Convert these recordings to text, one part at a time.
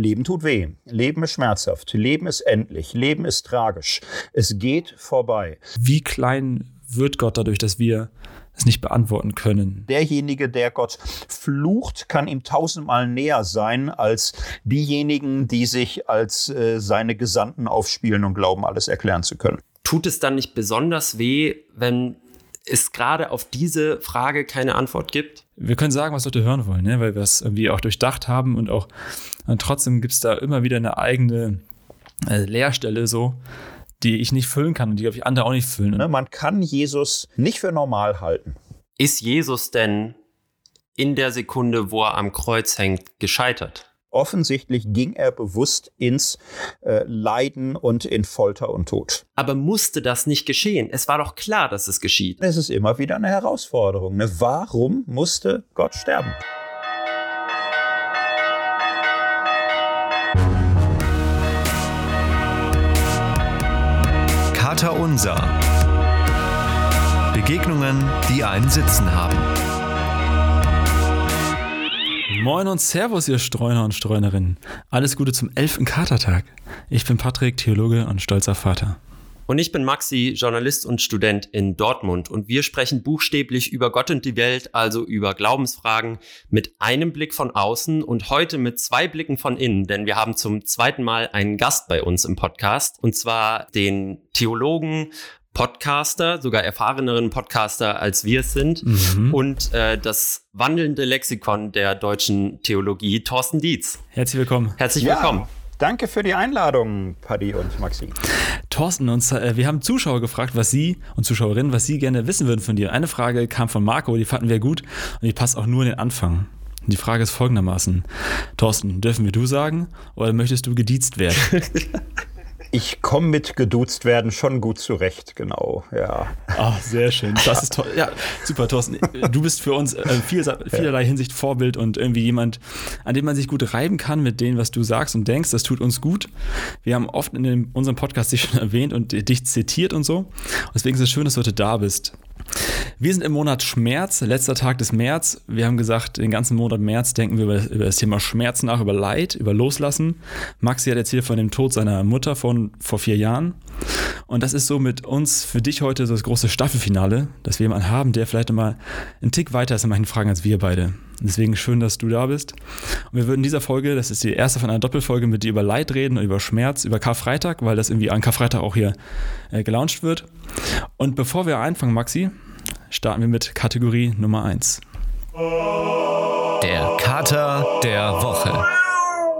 Leben tut weh. Leben ist schmerzhaft. Leben ist endlich. Leben ist tragisch. Es geht vorbei. Wie klein wird Gott dadurch, dass wir es nicht beantworten können. Derjenige, der Gott flucht, kann ihm tausendmal näher sein als diejenigen, die sich als äh, seine Gesandten aufspielen und glauben, alles erklären zu können. Tut es dann nicht besonders weh, wenn es gerade auf diese Frage keine Antwort gibt? Wir können sagen, was Leute hören wollen, ne? weil wir es irgendwie auch durchdacht haben und auch und trotzdem gibt es da immer wieder eine eigene äh, Leerstelle so, die ich nicht füllen kann und die, glaube ich, andere auch nicht füllen. Ne, man kann Jesus nicht für normal halten. Ist Jesus denn in der Sekunde, wo er am Kreuz hängt, gescheitert? Offensichtlich ging er bewusst ins äh, Leiden und in Folter und Tod. Aber musste das nicht geschehen? Es war doch klar, dass es geschieht. Es ist immer wieder eine Herausforderung. Ne? Warum musste Gott sterben? Vater Unser. Begegnungen, die einen Sitzen haben. Moin und Servus, ihr Streuner und Streunerinnen. Alles Gute zum 11. Katertag. Ich bin Patrick, Theologe und stolzer Vater. Und ich bin Maxi, Journalist und Student in Dortmund. Und wir sprechen buchstäblich über Gott und die Welt, also über Glaubensfragen mit einem Blick von außen und heute mit zwei Blicken von innen, denn wir haben zum zweiten Mal einen Gast bei uns im Podcast. Und zwar den Theologen, Podcaster, sogar erfahreneren Podcaster als wir es sind mhm. und äh, das wandelnde Lexikon der deutschen Theologie, Thorsten Dietz. Herzlich willkommen. Herzlich willkommen. Ja. Danke für die Einladung, Paddy und Maxi. Thorsten, uns, äh, wir haben Zuschauer gefragt, was sie und Zuschauerinnen, was sie gerne wissen würden von dir. Eine Frage kam von Marco, die fanden wir gut und die passt auch nur in den Anfang. Die Frage ist folgendermaßen: Thorsten, dürfen wir du sagen oder möchtest du gediezt werden? Ich komme mit geduzt werden schon gut zurecht, genau, ja. Ah, sehr schön. Das ist toll. Ja, super, Thorsten. Du bist für uns äh, viel, vielerlei Hinsicht Vorbild und irgendwie jemand, an dem man sich gut reiben kann mit dem, was du sagst und denkst. Das tut uns gut. Wir haben oft in dem, unserem Podcast dich schon erwähnt und dich zitiert und so. Deswegen ist es schön, dass du heute da bist. Wir sind im Monat Schmerz, letzter Tag des März. Wir haben gesagt, den ganzen Monat März denken wir über, das Thema Schmerz nach, über Leid, über Loslassen. Maxi hat erzählt von dem Tod seiner Mutter von vor vier Jahren. Und das ist so mit uns für dich heute so das große Staffelfinale, dass wir jemanden haben, der vielleicht mal einen Tick weiter ist in manchen Fragen als wir beide. Deswegen schön, dass du da bist. Und wir würden in dieser Folge, das ist die erste von einer Doppelfolge, mit dir über Leid reden, über Schmerz, über Karfreitag, weil das irgendwie an Karfreitag auch hier äh, gelauncht wird. Und bevor wir anfangen, Maxi, starten wir mit Kategorie Nummer 1. Der Kater der Woche.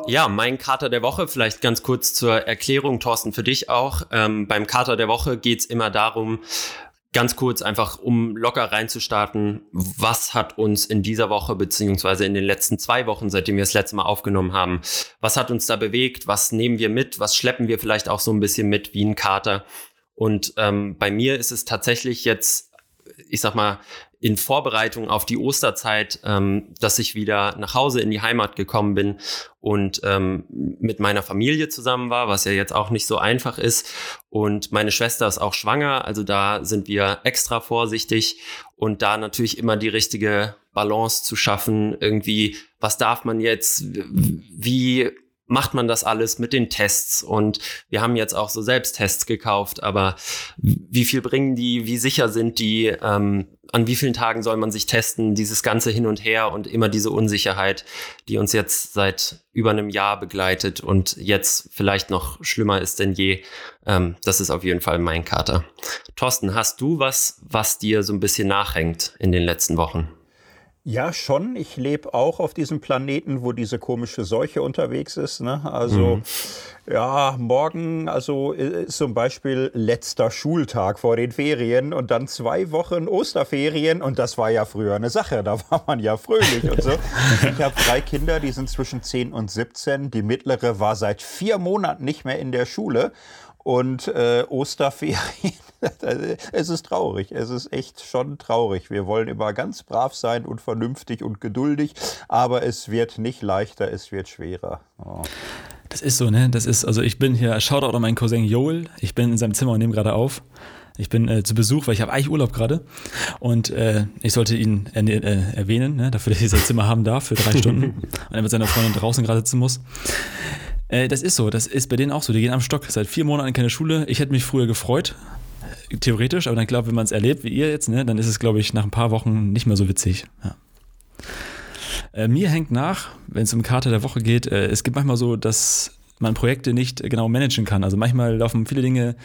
Ja, mein Kater der Woche, vielleicht ganz kurz zur Erklärung, Thorsten, für dich auch. Ähm, beim Kater der Woche geht es immer darum, ganz kurz einfach, um locker reinzustarten, was hat uns in dieser Woche beziehungsweise in den letzten zwei Wochen, seitdem wir das letzte Mal aufgenommen haben, was hat uns da bewegt, was nehmen wir mit, was schleppen wir vielleicht auch so ein bisschen mit wie ein Kater. Und ähm, bei mir ist es tatsächlich jetzt, ich sag mal, in Vorbereitung auf die Osterzeit, ähm, dass ich wieder nach Hause in die Heimat gekommen bin und ähm, mit meiner Familie zusammen war, was ja jetzt auch nicht so einfach ist. Und meine Schwester ist auch schwanger, also da sind wir extra vorsichtig und da natürlich immer die richtige Balance zu schaffen. Irgendwie, was darf man jetzt? Wie macht man das alles mit den Tests und wir haben jetzt auch so Selbsttests gekauft, aber wie viel bringen die, wie sicher sind die, ähm, an wie vielen Tagen soll man sich testen, dieses ganze Hin und Her und immer diese Unsicherheit, die uns jetzt seit über einem Jahr begleitet und jetzt vielleicht noch schlimmer ist denn je. Ähm, das ist auf jeden Fall mein Kater. Thorsten, hast du was, was dir so ein bisschen nachhängt in den letzten Wochen? Ja, schon. Ich lebe auch auf diesem Planeten, wo diese komische Seuche unterwegs ist. Ne? Also, mhm. ja, morgen, also ist zum Beispiel letzter Schultag vor den Ferien und dann zwei Wochen Osterferien. Und das war ja früher eine Sache. Da war man ja fröhlich und so. Ich habe drei Kinder, die sind zwischen 10 und 17. Die mittlere war seit vier Monaten nicht mehr in der Schule und äh, Osterferien. es ist traurig. Es ist echt schon traurig. Wir wollen immer ganz brav sein und vernünftig und geduldig, aber es wird nicht leichter, es wird schwerer. Oh. Das ist so, ne? Das ist, also ich bin hier, Shoutout an meinen Cousin Joel. Ich bin in seinem Zimmer und nehme gerade auf. Ich bin äh, zu Besuch, weil ich habe eigentlich Urlaub gerade und äh, ich sollte ihn äh, erwähnen, ne, dafür, dass ich sein Zimmer haben darf für drei Stunden und er mit seiner Freundin draußen gerade sitzen muss. Äh, das ist so, das ist bei denen auch so. Die gehen am Stock seit vier Monaten keine Schule. Ich hätte mich früher gefreut, theoretisch, aber dann glaube wenn man es erlebt, wie ihr jetzt, ne, dann ist es, glaube ich, nach ein paar Wochen nicht mehr so witzig. Ja. Äh, mir hängt nach, wenn es um Karte der Woche geht, äh, es gibt manchmal so, dass man Projekte nicht genau managen kann. Also manchmal laufen viele Dinge,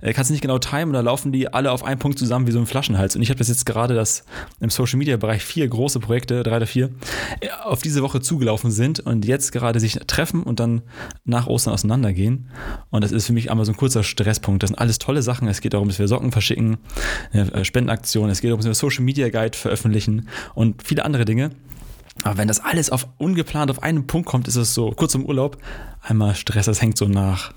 äh, kannst du nicht genau timen oder laufen die alle auf einen Punkt zusammen wie so ein Flaschenhals. Und ich habe das jetzt gerade, dass im Social Media Bereich vier große Projekte, drei oder vier, äh, auf diese Woche zugelaufen sind und jetzt gerade sich treffen und dann nach Ostern auseinandergehen. Und das ist für mich einmal so ein kurzer Stresspunkt. Das sind alles tolle Sachen. Es geht darum, dass wir Socken verschicken, eine äh, Spendenaktion, es geht darum, dass wir Social Media Guide veröffentlichen und viele andere Dinge. Aber wenn das alles auf ungeplant auf einen Punkt kommt, ist es so kurz im Urlaub, einmal Stress, das hängt so nach.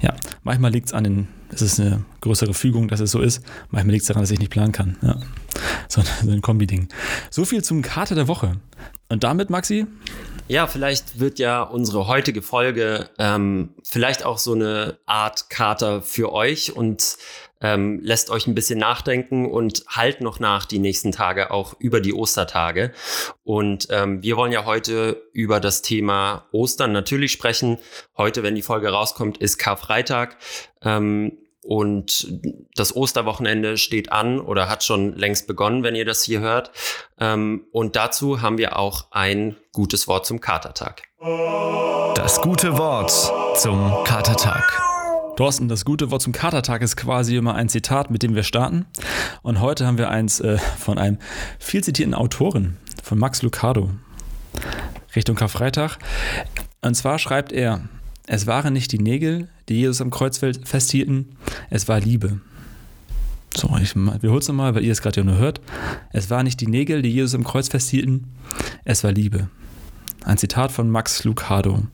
Ja, manchmal liegt es an den, es ist eine größere Fügung, dass es so ist. Manchmal liegt es daran, dass ich nicht planen kann. Ja. So, ein Kombi-Ding. So viel zum Karte der Woche. Und damit, Maxi? Ja, vielleicht wird ja unsere heutige Folge ähm, vielleicht auch so eine Art Kater für euch und ähm, lässt euch ein bisschen nachdenken und halt noch nach die nächsten Tage auch über die Ostertage. Und ähm, wir wollen ja heute über das Thema Ostern natürlich sprechen. Heute, wenn die Folge rauskommt, ist Karfreitag. Ähm, und das Osterwochenende steht an oder hat schon längst begonnen, wenn ihr das hier hört. Ähm, und dazu haben wir auch ein gutes Wort zum Katertag. Das gute Wort zum Katertag. Thorsten, das gute Wort zum Katertag ist quasi immer ein Zitat, mit dem wir starten. Und heute haben wir eins äh, von einem viel zitierten Autoren, von Max Lucado, Richtung Karfreitag. Und zwar schreibt er, es waren nicht die Nägel, die Jesus am Kreuz festhielten, es war Liebe. So, ich wiederhole es nochmal, weil ihr es gerade ja nur hört. Es waren nicht die Nägel, die Jesus am Kreuz festhielten, es war Liebe. Ein Zitat von Max Lucado.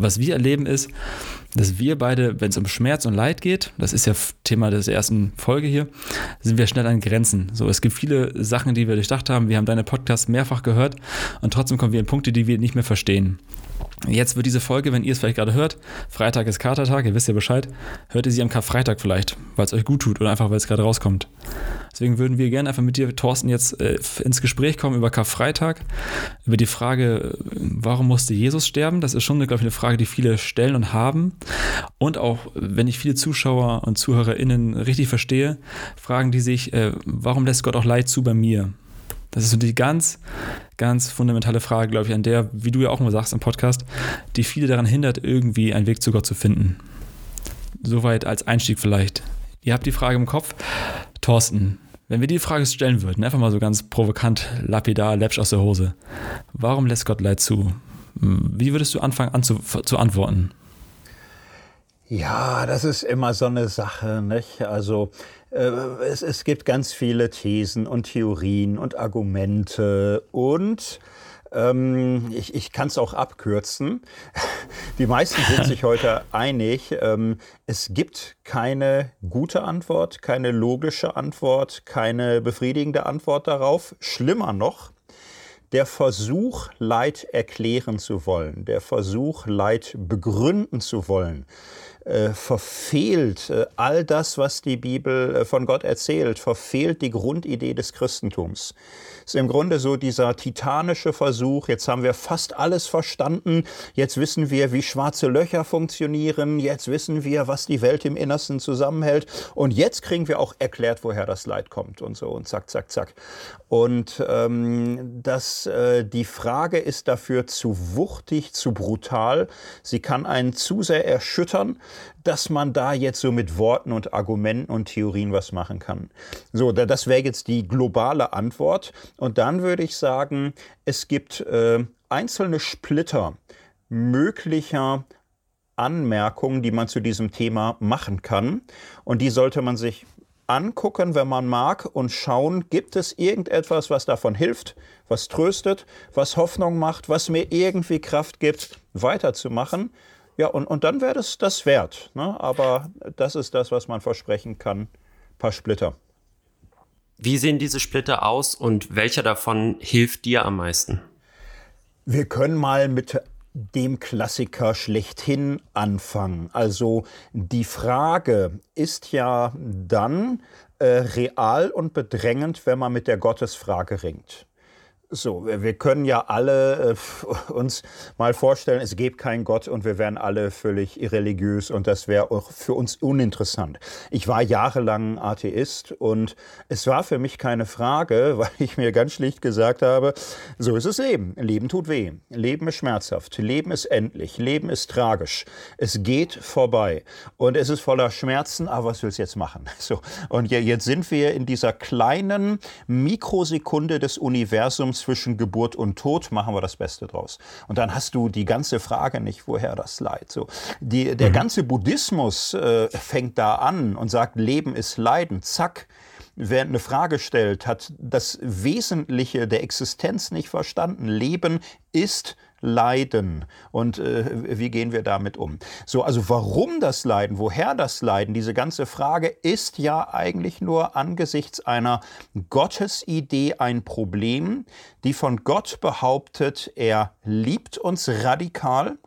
Was wir erleben ist, dass wir beide, wenn es um Schmerz und Leid geht, das ist ja Thema der ersten Folge hier, sind wir schnell an Grenzen. So, es gibt viele Sachen, die wir durchdacht haben. Wir haben deine Podcasts mehrfach gehört und trotzdem kommen wir in Punkte, die wir nicht mehr verstehen. Jetzt wird diese Folge, wenn ihr es vielleicht gerade hört, Freitag ist Katertag, ihr wisst ja Bescheid, hört ihr sie am Karfreitag vielleicht, weil es euch gut tut oder einfach, weil es gerade rauskommt. Deswegen würden wir gerne einfach mit dir, Thorsten, jetzt äh, ins Gespräch kommen über Karfreitag, über die Frage, warum musste Jesus sterben? Das ist schon, glaube ich, eine Frage, die viele stellen und haben. Und auch, wenn ich viele Zuschauer und ZuhörerInnen richtig verstehe, fragen die sich, äh, warum lässt Gott auch Leid zu bei mir? Das ist so die ganz, ganz fundamentale Frage, glaube ich, an der, wie du ja auch immer sagst im Podcast, die viele daran hindert, irgendwie einen Weg zu Gott zu finden. Soweit als Einstieg vielleicht. Ihr habt die Frage im Kopf. Thorsten, wenn wir die Frage stellen würden, einfach mal so ganz provokant, lapidar, läppsch aus der Hose. Warum lässt Gott Leid zu? Wie würdest du anfangen an zu, zu antworten? Ja, das ist immer so eine Sache, nicht? Also es, es gibt ganz viele Thesen und Theorien und Argumente und ähm, ich, ich kann es auch abkürzen. Die meisten sind sich heute einig. Ähm, es gibt keine gute Antwort, keine logische Antwort, keine befriedigende Antwort darauf. Schlimmer noch, der Versuch, Leid erklären zu wollen, der Versuch, Leid begründen zu wollen, äh, verfehlt äh, all das, was die Bibel äh, von Gott erzählt, verfehlt die Grundidee des Christentums ist im Grunde so dieser titanische Versuch, jetzt haben wir fast alles verstanden, jetzt wissen wir, wie schwarze Löcher funktionieren, jetzt wissen wir, was die Welt im Innersten zusammenhält und jetzt kriegen wir auch erklärt, woher das Leid kommt und so und zack, zack, zack. Und ähm, das, die Frage ist dafür zu wuchtig, zu brutal. Sie kann einen zu sehr erschüttern, dass man da jetzt so mit Worten und Argumenten und Theorien was machen kann. So, das wäre jetzt die globale Antwort. Und dann würde ich sagen, es gibt äh, einzelne Splitter möglicher Anmerkungen, die man zu diesem Thema machen kann. Und die sollte man sich angucken, wenn man mag, und schauen, gibt es irgendetwas, was davon hilft, was tröstet, was Hoffnung macht, was mir irgendwie Kraft gibt, weiterzumachen. Ja, und, und dann wäre das das wert. Ne? Aber das ist das, was man versprechen kann. Ein paar Splitter. Wie sehen diese Splitter aus und welcher davon hilft dir am meisten? Wir können mal mit dem Klassiker schlechthin anfangen. Also die Frage ist ja dann äh, real und bedrängend, wenn man mit der Gottesfrage ringt. So, wir können ja alle äh, uns mal vorstellen, es gäbe keinen Gott und wir wären alle völlig irreligiös und das wäre auch für uns uninteressant. Ich war jahrelang Atheist und es war für mich keine Frage, weil ich mir ganz schlicht gesagt habe, so ist es Leben. Leben tut weh. Leben ist schmerzhaft. Leben ist endlich. Leben ist tragisch. Es geht vorbei und es ist voller Schmerzen, aber was willst du jetzt machen? So, und jetzt sind wir in dieser kleinen Mikrosekunde des Universums zwischen Geburt und Tod, machen wir das Beste draus. Und dann hast du die ganze Frage nicht, woher das Leid. So, die, der mhm. ganze Buddhismus äh, fängt da an und sagt, Leben ist Leiden. Zack wer eine Frage stellt, hat das Wesentliche der Existenz nicht verstanden. Leben ist Leiden und äh, wie gehen wir damit um? So, also warum das Leiden, woher das Leiden, diese ganze Frage ist ja eigentlich nur angesichts einer Gottesidee ein Problem, die von Gott behauptet, er liebt uns radikal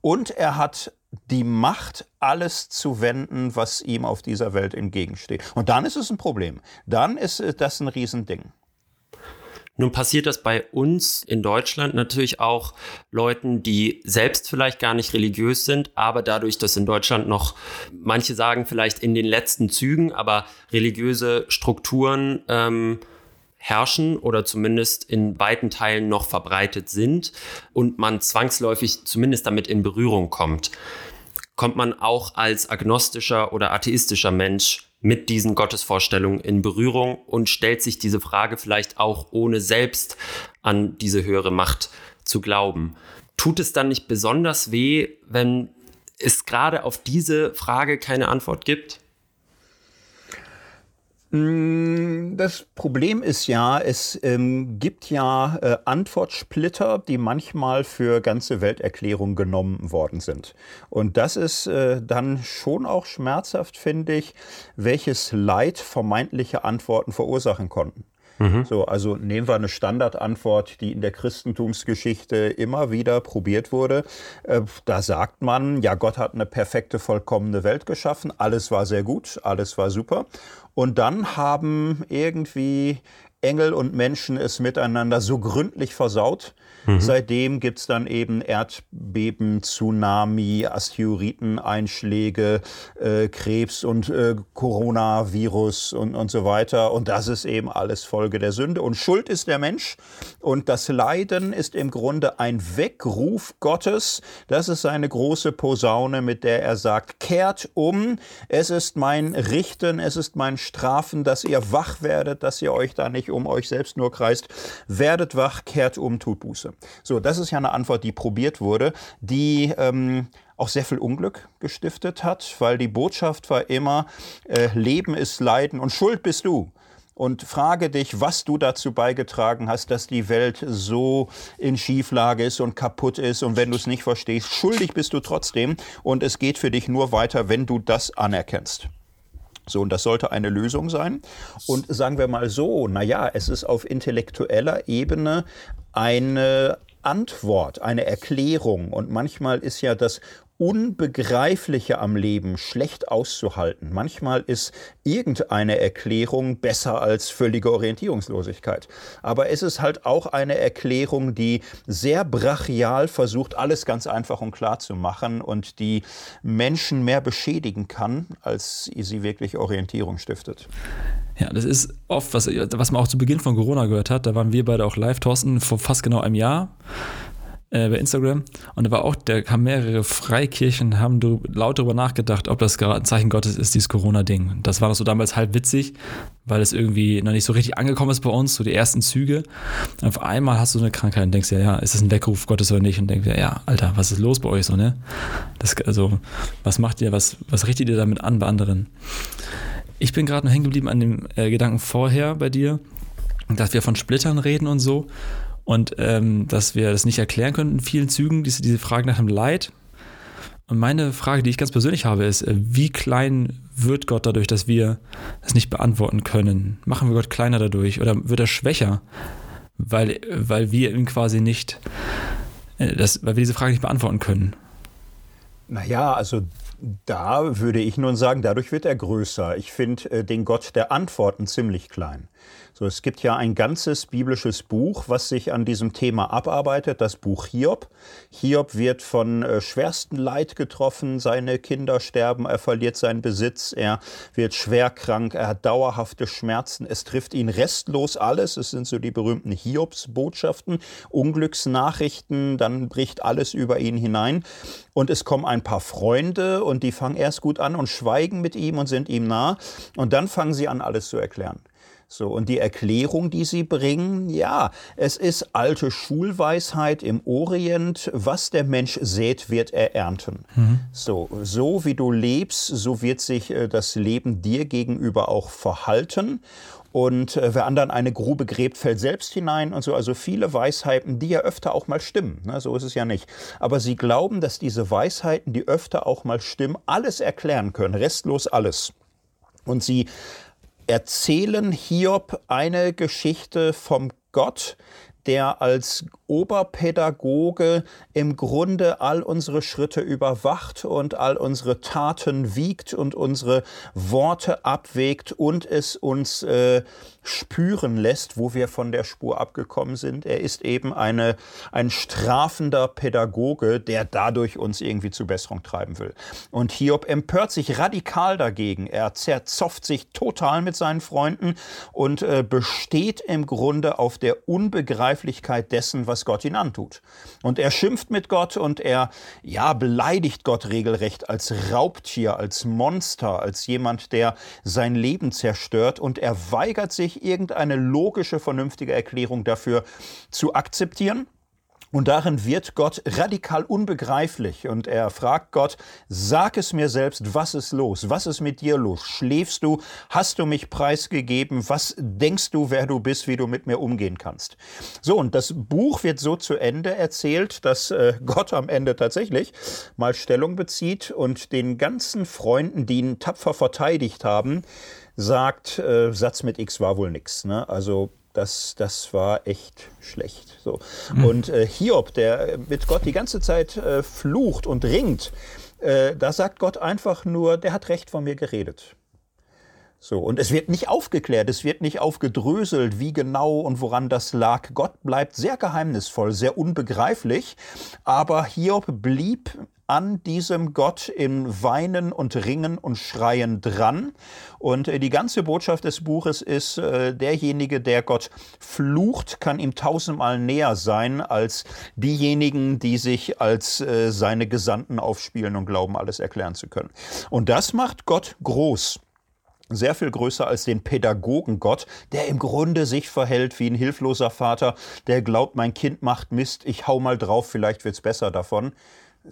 und er hat die Macht, alles zu wenden, was ihm auf dieser Welt entgegensteht. Und dann ist es ein Problem. Dann ist das ein Riesending. Nun passiert das bei uns in Deutschland natürlich auch Leuten, die selbst vielleicht gar nicht religiös sind, aber dadurch, dass in Deutschland noch, manche sagen vielleicht in den letzten Zügen, aber religiöse Strukturen ähm, herrschen oder zumindest in weiten Teilen noch verbreitet sind und man zwangsläufig zumindest damit in Berührung kommt, kommt man auch als agnostischer oder atheistischer Mensch mit diesen Gottesvorstellungen in Berührung und stellt sich diese Frage vielleicht auch ohne selbst an diese höhere Macht zu glauben. Tut es dann nicht besonders weh, wenn es gerade auf diese Frage keine Antwort gibt? Mm, das Problem ist ja, es ähm, gibt ja äh, Antwortsplitter, die manchmal für ganze Welterklärungen genommen worden sind. Und das ist äh, dann schon auch schmerzhaft, finde ich, welches Leid vermeintliche Antworten verursachen konnten. Mhm. So, also nehmen wir eine Standardantwort, die in der Christentumsgeschichte immer wieder probiert wurde. Äh, da sagt man, ja, Gott hat eine perfekte, vollkommene Welt geschaffen, alles war sehr gut, alles war super. Und dann haben irgendwie Engel und Menschen es miteinander so gründlich versaut. Mhm. Seitdem gibt es dann eben Erdbeben, Tsunami, Asteroideneinschläge, äh, Krebs und äh, Coronavirus und, und so weiter. Und das ist eben alles Folge der Sünde. Und Schuld ist der Mensch. Und das Leiden ist im Grunde ein Weckruf Gottes. Das ist seine große Posaune, mit der er sagt, kehrt um. Es ist mein Richten, es ist mein Strafen, dass ihr wach werdet, dass ihr euch da nicht um euch selbst nur kreist. Werdet wach, kehrt um, tut Buße. So, das ist ja eine Antwort, die probiert wurde, die ähm, auch sehr viel Unglück gestiftet hat, weil die Botschaft war immer, äh, Leben ist Leiden und Schuld bist du und frage dich, was du dazu beigetragen hast, dass die Welt so in Schieflage ist und kaputt ist. Und wenn du es nicht verstehst, schuldig bist du trotzdem. Und es geht für dich nur weiter, wenn du das anerkennst. So, und das sollte eine Lösung sein. Und sagen wir mal so, naja, es ist auf intellektueller Ebene eine Antwort, eine Erklärung. Und manchmal ist ja das Unbegreifliche am Leben schlecht auszuhalten. Manchmal ist irgendeine Erklärung besser als völlige Orientierungslosigkeit. Aber es ist halt auch eine Erklärung, die sehr brachial versucht, alles ganz einfach und klar zu machen und die Menschen mehr beschädigen kann, als sie wirklich Orientierung stiftet. Ja, das ist oft, was, was man auch zu Beginn von Corona gehört hat. Da waren wir beide auch live, Thorsten, vor fast genau einem Jahr äh, bei Instagram. Und da war auch, da kamen mehrere Freikirchen, haben laut darüber nachgedacht, ob das gerade ein Zeichen Gottes ist, dieses Corona-Ding. Das war doch so damals halb witzig, weil es irgendwie noch nicht so richtig angekommen ist bei uns, so die ersten Züge. Und auf einmal hast du eine Krankheit und denkst ja, ja, ist das ein Weckruf Gottes oder nicht? Und denkst ja, ja, Alter, was ist los bei euch so, ne? Das, also, was macht ihr, was, was richtet ihr damit an bei anderen? Ich bin gerade noch hängen geblieben an dem äh, Gedanken vorher bei dir, dass wir von Splittern reden und so und ähm, dass wir das nicht erklären können in vielen Zügen, diese, diese Frage nach dem Leid. Und meine Frage, die ich ganz persönlich habe, ist, äh, wie klein wird Gott dadurch, dass wir das nicht beantworten können? Machen wir Gott kleiner dadurch oder wird er schwächer, weil, weil wir ihm quasi nicht, äh, das, weil wir diese Frage nicht beantworten können? Naja, also da würde ich nun sagen, dadurch wird er größer. Ich finde äh, den Gott der Antworten ziemlich klein. So, es gibt ja ein ganzes biblisches Buch, was sich an diesem Thema abarbeitet, das Buch Hiob. Hiob wird von äh, schwerstem Leid getroffen, seine Kinder sterben, er verliert seinen Besitz, er wird schwer krank, er hat dauerhafte Schmerzen, es trifft ihn restlos alles. Es sind so die berühmten Hiobs-Botschaften, Unglücksnachrichten, dann bricht alles über ihn hinein. Und es kommen ein paar Freunde und die fangen erst gut an und schweigen mit ihm und sind ihm nah. Und dann fangen sie an, alles zu erklären. So, und die Erklärung, die sie bringen, ja, es ist alte Schulweisheit im Orient, was der Mensch sät, wird er ernten. Mhm. So, so wie du lebst, so wird sich äh, das Leben dir gegenüber auch verhalten. Und äh, wer anderen eine Grube gräbt, fällt selbst hinein und so. Also viele Weisheiten, die ja öfter auch mal stimmen. Ne? So ist es ja nicht. Aber sie glauben, dass diese Weisheiten, die öfter auch mal stimmen, alles erklären können, restlos alles. Und sie erzählen Hiob eine Geschichte vom Gott, der als Oberpädagoge im Grunde all unsere Schritte überwacht und all unsere Taten wiegt und unsere Worte abwägt und es uns äh, spüren lässt, wo wir von der Spur abgekommen sind. Er ist eben eine, ein strafender Pädagoge, der dadurch uns irgendwie zu Besserung treiben will. Und Hiob empört sich radikal dagegen. Er zerzofft sich total mit seinen Freunden und äh, besteht im Grunde auf der Unbegreiflichkeit dessen, was Gott ihn antut. Und er schimpft mit Gott und er, ja, beleidigt Gott regelrecht als Raubtier, als Monster, als jemand, der sein Leben zerstört und er weigert sich, irgendeine logische, vernünftige Erklärung dafür zu akzeptieren. Und darin wird Gott radikal unbegreiflich und er fragt Gott, sag es mir selbst, was ist los? Was ist mit dir los? Schläfst du? Hast du mich preisgegeben? Was denkst du, wer du bist, wie du mit mir umgehen kannst? So, und das Buch wird so zu Ende erzählt, dass äh, Gott am Ende tatsächlich mal Stellung bezieht und den ganzen Freunden, die ihn tapfer verteidigt haben, sagt, äh, Satz mit X war wohl nix. Ne? Also das, das war echt schlecht. So. Mhm. Und äh, Hiob, der mit Gott die ganze Zeit äh, flucht und ringt, äh, da sagt Gott einfach nur, der hat recht von mir geredet. So, und es wird nicht aufgeklärt, es wird nicht aufgedröselt, wie genau und woran das lag. Gott bleibt sehr geheimnisvoll, sehr unbegreiflich, aber Hiob blieb an diesem Gott in Weinen und Ringen und Schreien dran. Und äh, die ganze Botschaft des Buches ist, äh, derjenige, der Gott flucht, kann ihm tausendmal näher sein als diejenigen, die sich als äh, seine Gesandten aufspielen und glauben, alles erklären zu können. Und das macht Gott groß sehr viel größer als den Pädagogen Gott, der im Grunde sich verhält wie ein hilfloser Vater, der glaubt, mein Kind macht Mist, ich hau mal drauf, vielleicht wird's besser davon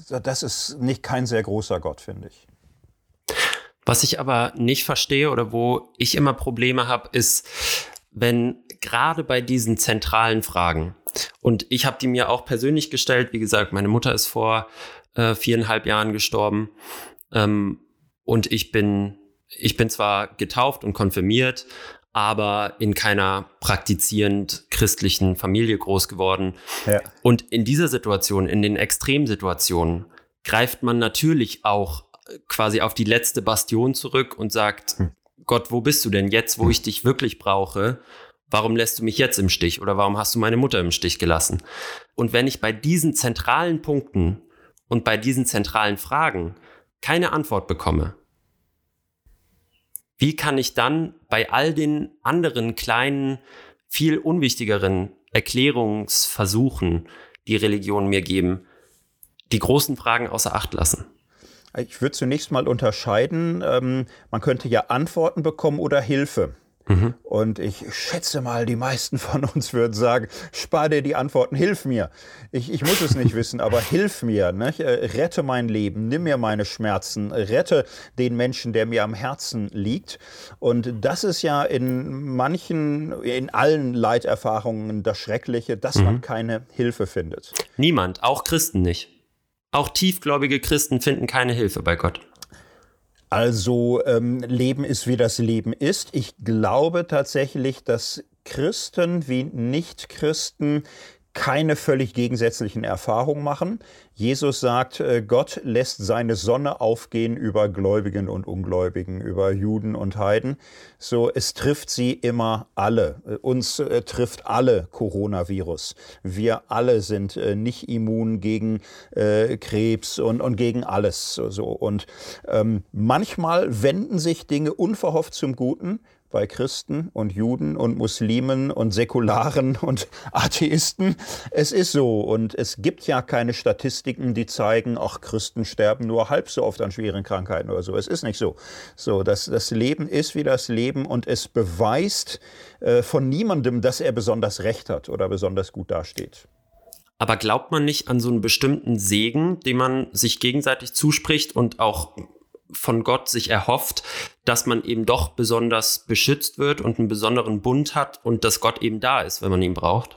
das ist nicht kein sehr großer Gott, finde ich. Was ich aber nicht verstehe oder wo ich immer Probleme habe, ist, wenn gerade bei diesen zentralen Fragen, und ich habe die mir auch persönlich gestellt, wie gesagt, meine Mutter ist vor äh, viereinhalb Jahren gestorben ähm, und ich bin, ich bin zwar getauft und konfirmiert, aber in keiner praktizierend christlichen Familie groß geworden. Ja. Und in dieser Situation, in den Extremsituationen, greift man natürlich auch äh, quasi auf die letzte Bastion zurück und sagt, hm. Gott, wo bist du denn jetzt, wo hm. ich dich wirklich brauche? Warum lässt du mich jetzt im Stich oder warum hast du meine Mutter im Stich gelassen? Und wenn ich bei diesen zentralen Punkten und bei diesen zentralen Fragen keine Antwort bekomme, wie kann ich dann bei all den anderen kleinen, viel unwichtigeren Erklärungsversuchen, die Religionen mir geben, die großen Fragen außer Acht lassen? Ich würde zunächst mal unterscheiden, ähm, man könnte ja Antworten bekommen oder Hilfe. Mhm. Und ich schätze mal, die meisten von uns würden sagen, spar dir die Antworten, hilf mir. Ich, ich muss es nicht wissen, aber hilf mir. Ne? Rette mein Leben, nimm mir meine Schmerzen, rette den Menschen, der mir am Herzen liegt. Und das ist ja in manchen, in allen Leiterfahrungen das Schreckliche, dass mhm. man keine Hilfe findet. Niemand, auch Christen nicht. Auch tiefgläubige Christen finden keine Hilfe bei Gott. Also ähm, Leben ist, wie das Leben ist. Ich glaube tatsächlich, dass Christen wie Nichtchristen keine völlig gegensätzlichen Erfahrungen machen. Jesus sagt, äh, Gott lässt seine Sonne aufgehen über Gläubigen und Ungläubigen, über Juden und Heiden. So, es trifft sie immer alle. Äh, uns äh, trifft alle Coronavirus. Wir alle sind nicht immun gegen Krebs und, und gegen alles. So. Und ähm, manchmal wenden sich Dinge unverhofft zum Guten bei Christen und Juden und Muslimen und Säkularen und Atheisten. Es ist so. Und es gibt ja keine Statistiken, die zeigen, ach, Christen sterben nur halb so oft an schweren Krankheiten oder so. Es ist nicht so. So, das, das Leben ist wie das Leben und es beweist äh, von niemandem, dass er besonders recht hat oder besonders gut dasteht. Aber glaubt man nicht an so einen bestimmten Segen, den man sich gegenseitig zuspricht und auch von Gott sich erhofft, dass man eben doch besonders beschützt wird und einen besonderen Bund hat und dass Gott eben da ist, wenn man ihn braucht?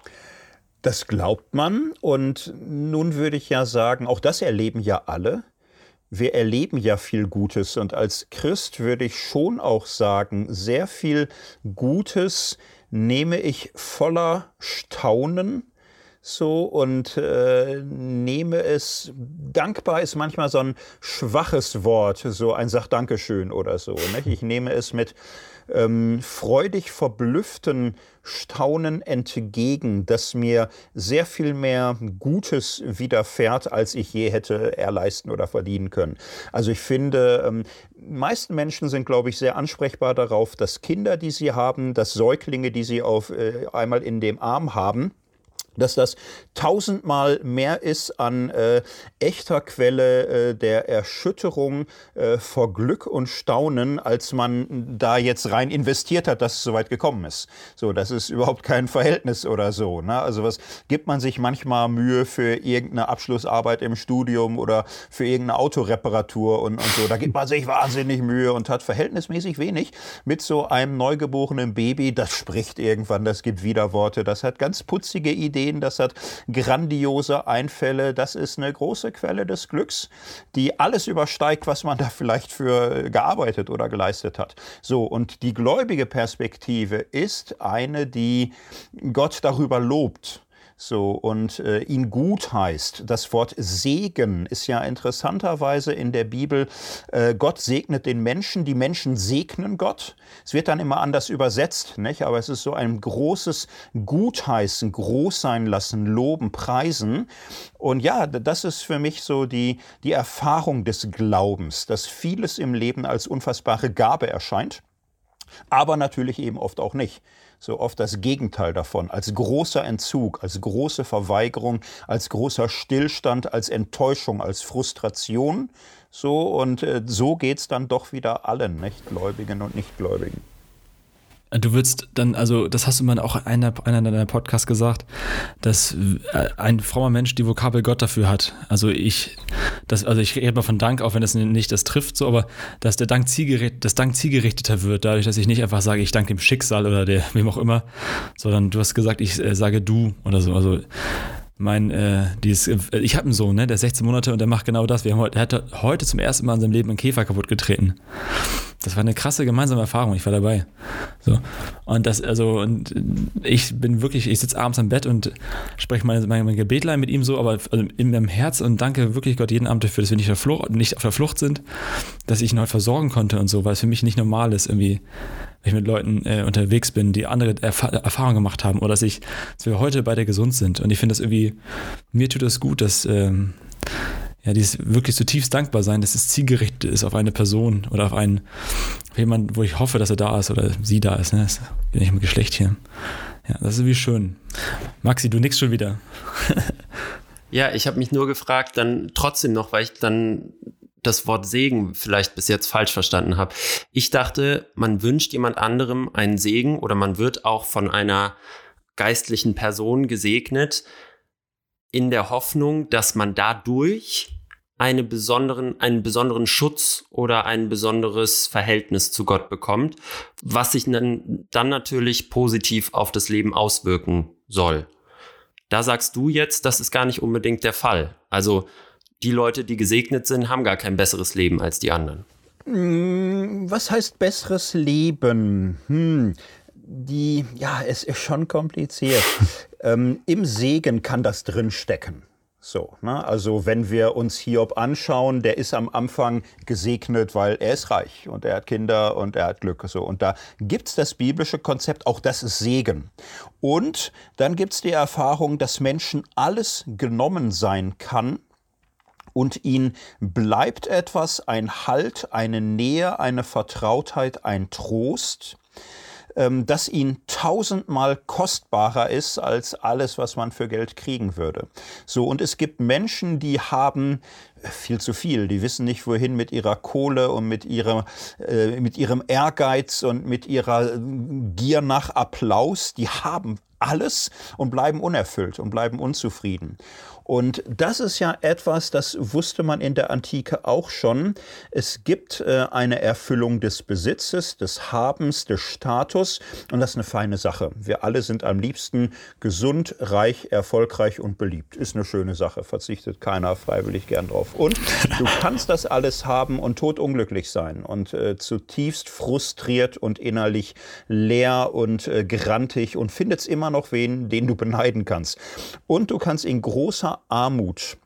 Das glaubt man und nun würde ich ja sagen, auch das erleben ja alle. Wir erleben ja viel Gutes und als Christ würde ich schon auch sagen, sehr viel Gutes nehme ich voller Staunen so und äh, nehme es, dankbar ist manchmal so ein schwaches Wort, so ein Sach Dankeschön oder so. Nicht? Ich nehme es mit ähm, freudig verblüfften Staunen entgegen, dass mir sehr viel mehr Gutes widerfährt, als ich je hätte erleisten oder verdienen können. Also ich finde, ähm, meisten Menschen sind, glaube ich, sehr ansprechbar darauf, dass Kinder, die sie haben, dass Säuglinge, die sie auf äh, einmal in dem Arm haben, dass das tausendmal mehr ist an äh, echter Quelle äh, der Erschütterung äh, vor Glück und Staunen, als man da jetzt rein investiert hat, dass es soweit gekommen ist. So, das ist überhaupt kein Verhältnis oder so. Ne? Also was gibt man sich manchmal Mühe für irgendeine Abschlussarbeit im Studium oder für irgendeine Autoreparatur und, und so. Da gibt man sich wahnsinnig Mühe und hat verhältnismäßig wenig mit so einem neugeborenen Baby. Das spricht irgendwann, das gibt Widerworte, das hat ganz putzige Ideen sehen, das hat grandiose Einfälle, das ist eine große Quelle des Glücks, die alles übersteigt, was man da vielleicht für gearbeitet oder geleistet hat. So, und die gläubige Perspektive ist eine, die Gott darüber lobt so und äh, ihn gut heißt. Das Wort Segen ist ja interessanterweise in der Bibel, äh, Gott segnet den Menschen, die Menschen segnen Gott. Es wird dann immer anders übersetzt, nicht? aber es ist so ein großes Gutheißen, groß sein lassen, loben, preisen. Und ja, das ist für mich so die, die Erfahrung des Glaubens, dass vieles im Leben als unfassbare Gabe erscheint, aber natürlich eben oft auch nicht so oft das Gegenteil davon, als großer Entzug, als große Verweigerung, als großer Stillstand, als Enttäuschung, als Frustration. So und äh, so geht es dann doch wieder allen, nicht Gläubigen und Nichtgläubigen. Du würdest dann, also das hast du mal auch einer, einer deiner Podcasts gesagt, dass äh, ein frommer Mensch die Vokabel Gott dafür hat. Also ich, das, also ich rede mal von Dank, auch wenn das nicht das trifft, so, aber dass der Dank zielgericht, das Dank zielgerichteter wird, dadurch, dass ich nicht einfach sage, ich danke dem Schicksal oder der, wem auch immer, sondern du hast gesagt, ich äh, sage du oder so. Also mein, äh, dieses, äh, ich habe einen Sohn, ne, der ist 16 Monate und der macht genau das. Wir haben heute, er hat heute zum ersten Mal in seinem Leben einen Käfer kaputt getreten. Das war eine krasse gemeinsame Erfahrung. Ich war dabei. So. Und das, also, und ich bin wirklich, ich sitze abends am Bett und spreche meine, mein, mein Gebetlein mit ihm so, aber also in meinem Herz und danke wirklich Gott jeden Abend dafür, dass wir nicht auf, Flucht, nicht auf der Flucht sind, dass ich ihn heute versorgen konnte und so, weil es für mich nicht normal ist, irgendwie, wenn ich mit Leuten äh, unterwegs bin, die andere Erf Erfahrungen gemacht haben oder dass ich, dass wir heute beide gesund sind. Und ich finde das irgendwie, mir tut das gut, dass, ähm, ja, dieses wirklich zutiefst dankbar sein, dass es zielgerichtet ist auf eine Person oder auf einen, auf jemanden, wo ich hoffe, dass er da ist oder sie da ist. Ne? Das ist nicht mit Geschlecht hier. Ja, das ist wie schön. Maxi, du nix schon wieder. ja, ich habe mich nur gefragt, dann trotzdem noch, weil ich dann das Wort Segen vielleicht bis jetzt falsch verstanden habe. Ich dachte, man wünscht jemand anderem einen Segen oder man wird auch von einer geistlichen Person gesegnet in der Hoffnung, dass man dadurch eine besonderen, einen besonderen Schutz oder ein besonderes Verhältnis zu Gott bekommt, was sich dann, dann natürlich positiv auf das Leben auswirken soll. Da sagst du jetzt, das ist gar nicht unbedingt der Fall. Also die Leute, die gesegnet sind, haben gar kein besseres Leben als die anderen. Hm, was heißt besseres Leben? Hm, die, ja, es ist schon kompliziert. ähm, im Segen kann das drinstecken. So, ne? Also wenn wir uns Hiob anschauen, der ist am Anfang gesegnet, weil er ist reich und er hat Kinder und er hat Glück. So. Und da gibt's das biblische Konzept, auch das ist Segen. Und dann gibt's die Erfahrung, dass Menschen alles genommen sein kann, und ihnen bleibt etwas, ein Halt, eine Nähe, eine Vertrautheit, ein Trost, ähm, das ihnen tausendmal kostbarer ist als alles, was man für Geld kriegen würde. So, und es gibt Menschen, die haben viel zu viel. Die wissen nicht, wohin mit ihrer Kohle und mit, ihrer, äh, mit ihrem Ehrgeiz und mit ihrer Gier nach Applaus. Die haben alles und bleiben unerfüllt und bleiben unzufrieden. Und das ist ja etwas, das wusste man in der Antike auch schon. Es gibt äh, eine Erfüllung des Besitzes, des Habens, des Status und das ist eine feine Sache. Wir alle sind am liebsten gesund, reich, erfolgreich und beliebt. Ist eine schöne Sache, verzichtet keiner freiwillig gern drauf. Und du kannst das alles haben und totunglücklich sein und äh, zutiefst frustriert und innerlich leer und äh, grantig und findest immer noch wen, den du beneiden kannst. Und du kannst in großer Armut.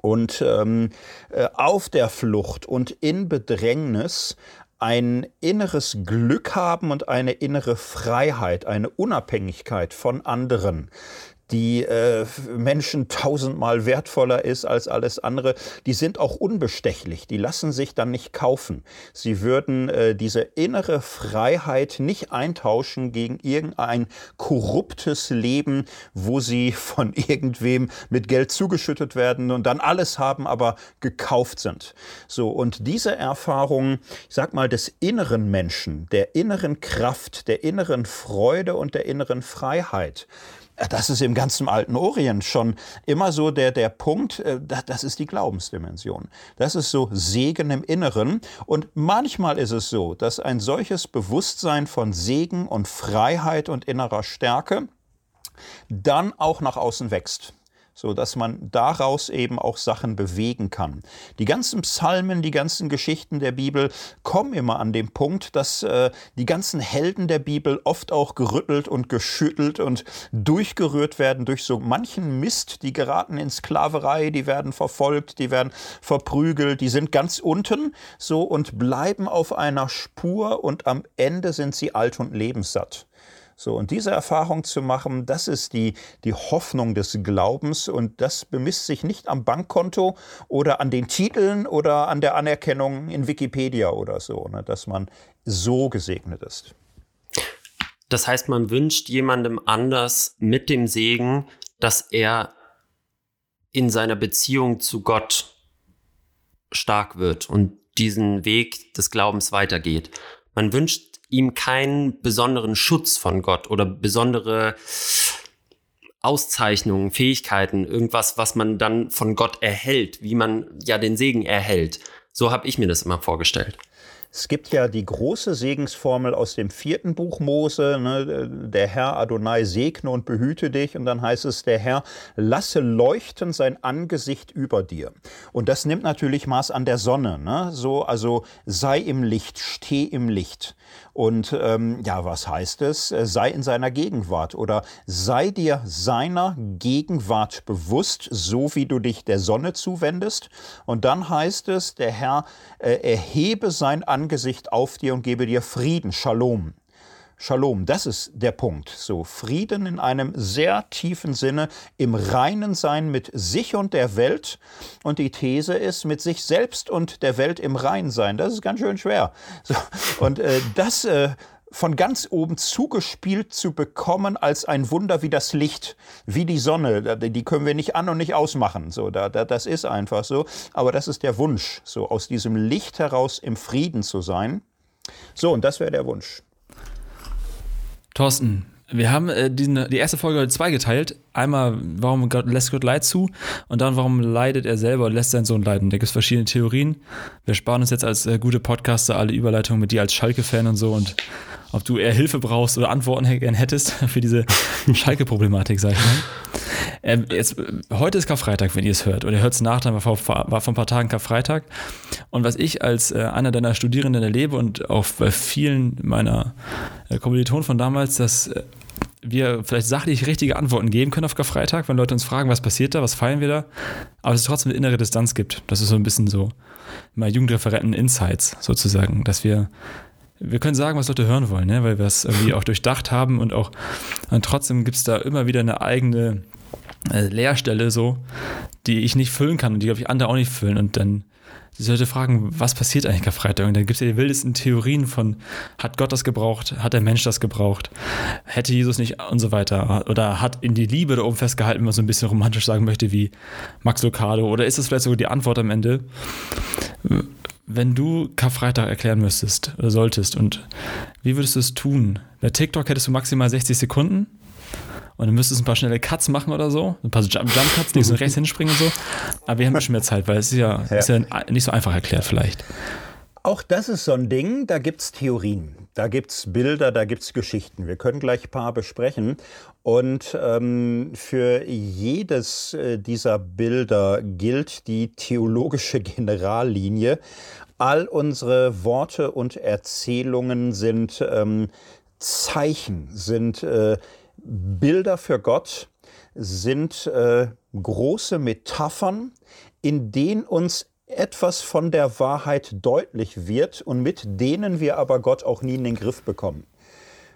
Und ähm, äh, auf der Flucht und in Bedrängnis ein inneres Glück haben und eine innere Freiheit, eine Unabhängigkeit von anderen, die äh, Menschen tausendmal wertvoller ist als alles andere, die sind auch unbestechlich, die lassen sich dann nicht kaufen. Sie würden äh, diese innere Freiheit nicht eintauschen gegen irgendein korruptes Leben, wo sie von irgendwem mit Geld zugeschüttet werden und dann alles haben, aber gekauft sind. So, und diese Erfahrung, ich sag mal, des inneren Menschen, der inneren Kraft, der inneren Freude und der inneren Freiheit, das ist im ganzen alten Orient schon immer so der, der Punkt, äh, das ist die Glaubensdimension. Das ist so Segen im Inneren. Und manchmal ist es so, dass ein solches Bewusstsein von Segen und Freiheit und innerer Stärke dann auch nach außen wächst so dass man daraus eben auch Sachen bewegen kann. Die ganzen Psalmen, die ganzen Geschichten der Bibel kommen immer an den Punkt, dass äh, die ganzen Helden der Bibel oft auch gerüttelt und geschüttelt und durchgerührt werden durch so manchen Mist, die geraten in Sklaverei, die werden verfolgt, die werden verprügelt, die sind ganz unten so und bleiben auf einer Spur und am Ende sind sie alt und lebenssatt. So, und diese Erfahrung zu machen, das ist die, die Hoffnung des Glaubens und das bemisst sich nicht am Bankkonto oder an den Titeln oder an der Anerkennung in Wikipedia oder so, ne, dass man so gesegnet ist. Das heißt, man wünscht jemandem anders mit dem Segen, dass er in seiner Beziehung zu Gott stark wird und diesen Weg des Glaubens weitergeht. Man wünscht ihm keinen besonderen Schutz von Gott oder besondere Auszeichnungen, Fähigkeiten, irgendwas, was man dann von Gott erhält, wie man ja den Segen erhält. So habe ich mir das immer vorgestellt. Es gibt ja die große Segensformel aus dem vierten Buch Mose, ne? der Herr Adonai segne und behüte dich. Und dann heißt es, der Herr lasse leuchten sein Angesicht über dir. Und das nimmt natürlich Maß an der Sonne. Ne? So, also sei im Licht, steh im Licht. Und ähm, ja, was heißt es? Sei in seiner Gegenwart oder sei dir seiner Gegenwart bewusst, so wie du dich der Sonne zuwendest. Und dann heißt es, der Herr äh, erhebe sein Angesicht auf dir und gebe dir Frieden, Shalom. Shalom, das ist der Punkt. So Frieden in einem sehr tiefen Sinne, im reinen Sein mit sich und der Welt. Und die These ist, mit sich selbst und der Welt im Rein sein. Das ist ganz schön schwer. So, und äh, das äh, von ganz oben zugespielt zu bekommen als ein Wunder wie das Licht, wie die Sonne, die können wir nicht an und nicht ausmachen. So, da, da, das ist einfach so. Aber das ist der Wunsch, so aus diesem Licht heraus im Frieden zu sein. So, und das wäre der Wunsch. Thorsten, wir haben äh, die, die erste Folge zweigeteilt. Einmal, warum Gott, lässt Gott Leid zu und dann, warum leidet er selber und lässt seinen Sohn leiden. Da gibt es verschiedene Theorien. Wir sparen uns jetzt als äh, gute Podcaster alle Überleitungen mit dir als Schalke-Fan und so und ob du eher Hilfe brauchst oder Antworten hättest für diese Schalke-Problematik, sag ich mal. Ähm, jetzt, heute ist Karfreitag, wenn ihr es hört. Oder ihr hört es nach, dann war vor, war vor ein paar Tagen Karfreitag. Und was ich als äh, einer deiner Studierenden erlebe und auch bei vielen meiner äh, Kommilitonen von damals, dass äh, wir vielleicht sachlich richtige Antworten geben können auf Karfreitag, wenn Leute uns fragen, was passiert da, was feiern wir da, aber es trotzdem eine innere Distanz gibt. Das ist so ein bisschen so mal Jugendreferenten Insights sozusagen, dass wir wir können sagen, was Leute hören wollen, ne? weil wir es irgendwie auch durchdacht haben und auch und trotzdem gibt es da immer wieder eine eigene äh, Leerstelle so, die ich nicht füllen kann und die, glaube ich, andere auch nicht füllen und dann die Leute fragen, was passiert eigentlich Karfreitag? Und dann gibt es ja die wildesten Theorien von, hat Gott das gebraucht? Hat der Mensch das gebraucht? Hätte Jesus nicht und so weiter? Oder hat in die Liebe da oben festgehalten, wenn man so ein bisschen romantisch sagen möchte, wie Max Lucado? Oder ist das vielleicht sogar die Antwort am Ende? Wenn du Karfreitag erklären müsstest oder solltest und wie würdest du es tun? Bei TikTok hättest du maximal 60 Sekunden und dann müsstest du ein paar schnelle Cuts machen oder so. Ein paar Jump-Cuts, die so rechts hinspringen und so. Aber wir haben ein bisschen mehr Zeit, weil es ist ja, ja. Ist ja nicht so einfach erklärt vielleicht. Auch das ist so ein Ding, da gibt es Theorien, da gibt es Bilder, da gibt es Geschichten. Wir können gleich ein paar besprechen. Und ähm, für jedes äh, dieser Bilder gilt die theologische Generallinie. All unsere Worte und Erzählungen sind ähm, Zeichen, sind äh, Bilder für Gott sind äh, große Metaphern, in denen uns etwas von der Wahrheit deutlich wird und mit denen wir aber Gott auch nie in den Griff bekommen.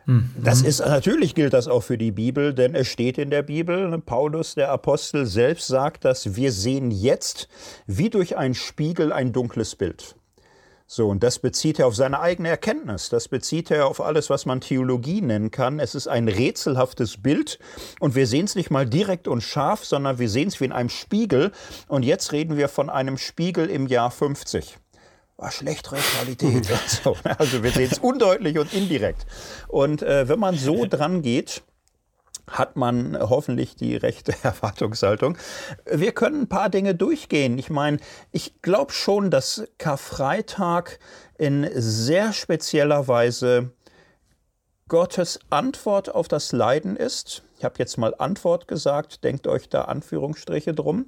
Hm. Das ist natürlich gilt das auch für die Bibel, denn es steht in der Bibel, Paulus der Apostel selbst sagt, dass wir sehen jetzt wie durch einen Spiegel ein dunkles Bild. So, und das bezieht er auf seine eigene Erkenntnis. Das bezieht er auf alles, was man Theologie nennen kann. Es ist ein rätselhaftes Bild und wir sehen es nicht mal direkt und scharf, sondern wir sehen es wie in einem Spiegel. Und jetzt reden wir von einem Spiegel im Jahr 50 war schlechtere Qualität. also wir sehen es undeutlich und indirekt. Und äh, wenn man so dran geht, hat man hoffentlich die rechte Erwartungshaltung. Wir können ein paar Dinge durchgehen. Ich meine, ich glaube schon, dass Karfreitag in sehr spezieller Weise Gottes Antwort auf das Leiden ist. Ich habe jetzt mal Antwort gesagt, denkt euch da Anführungsstriche drum.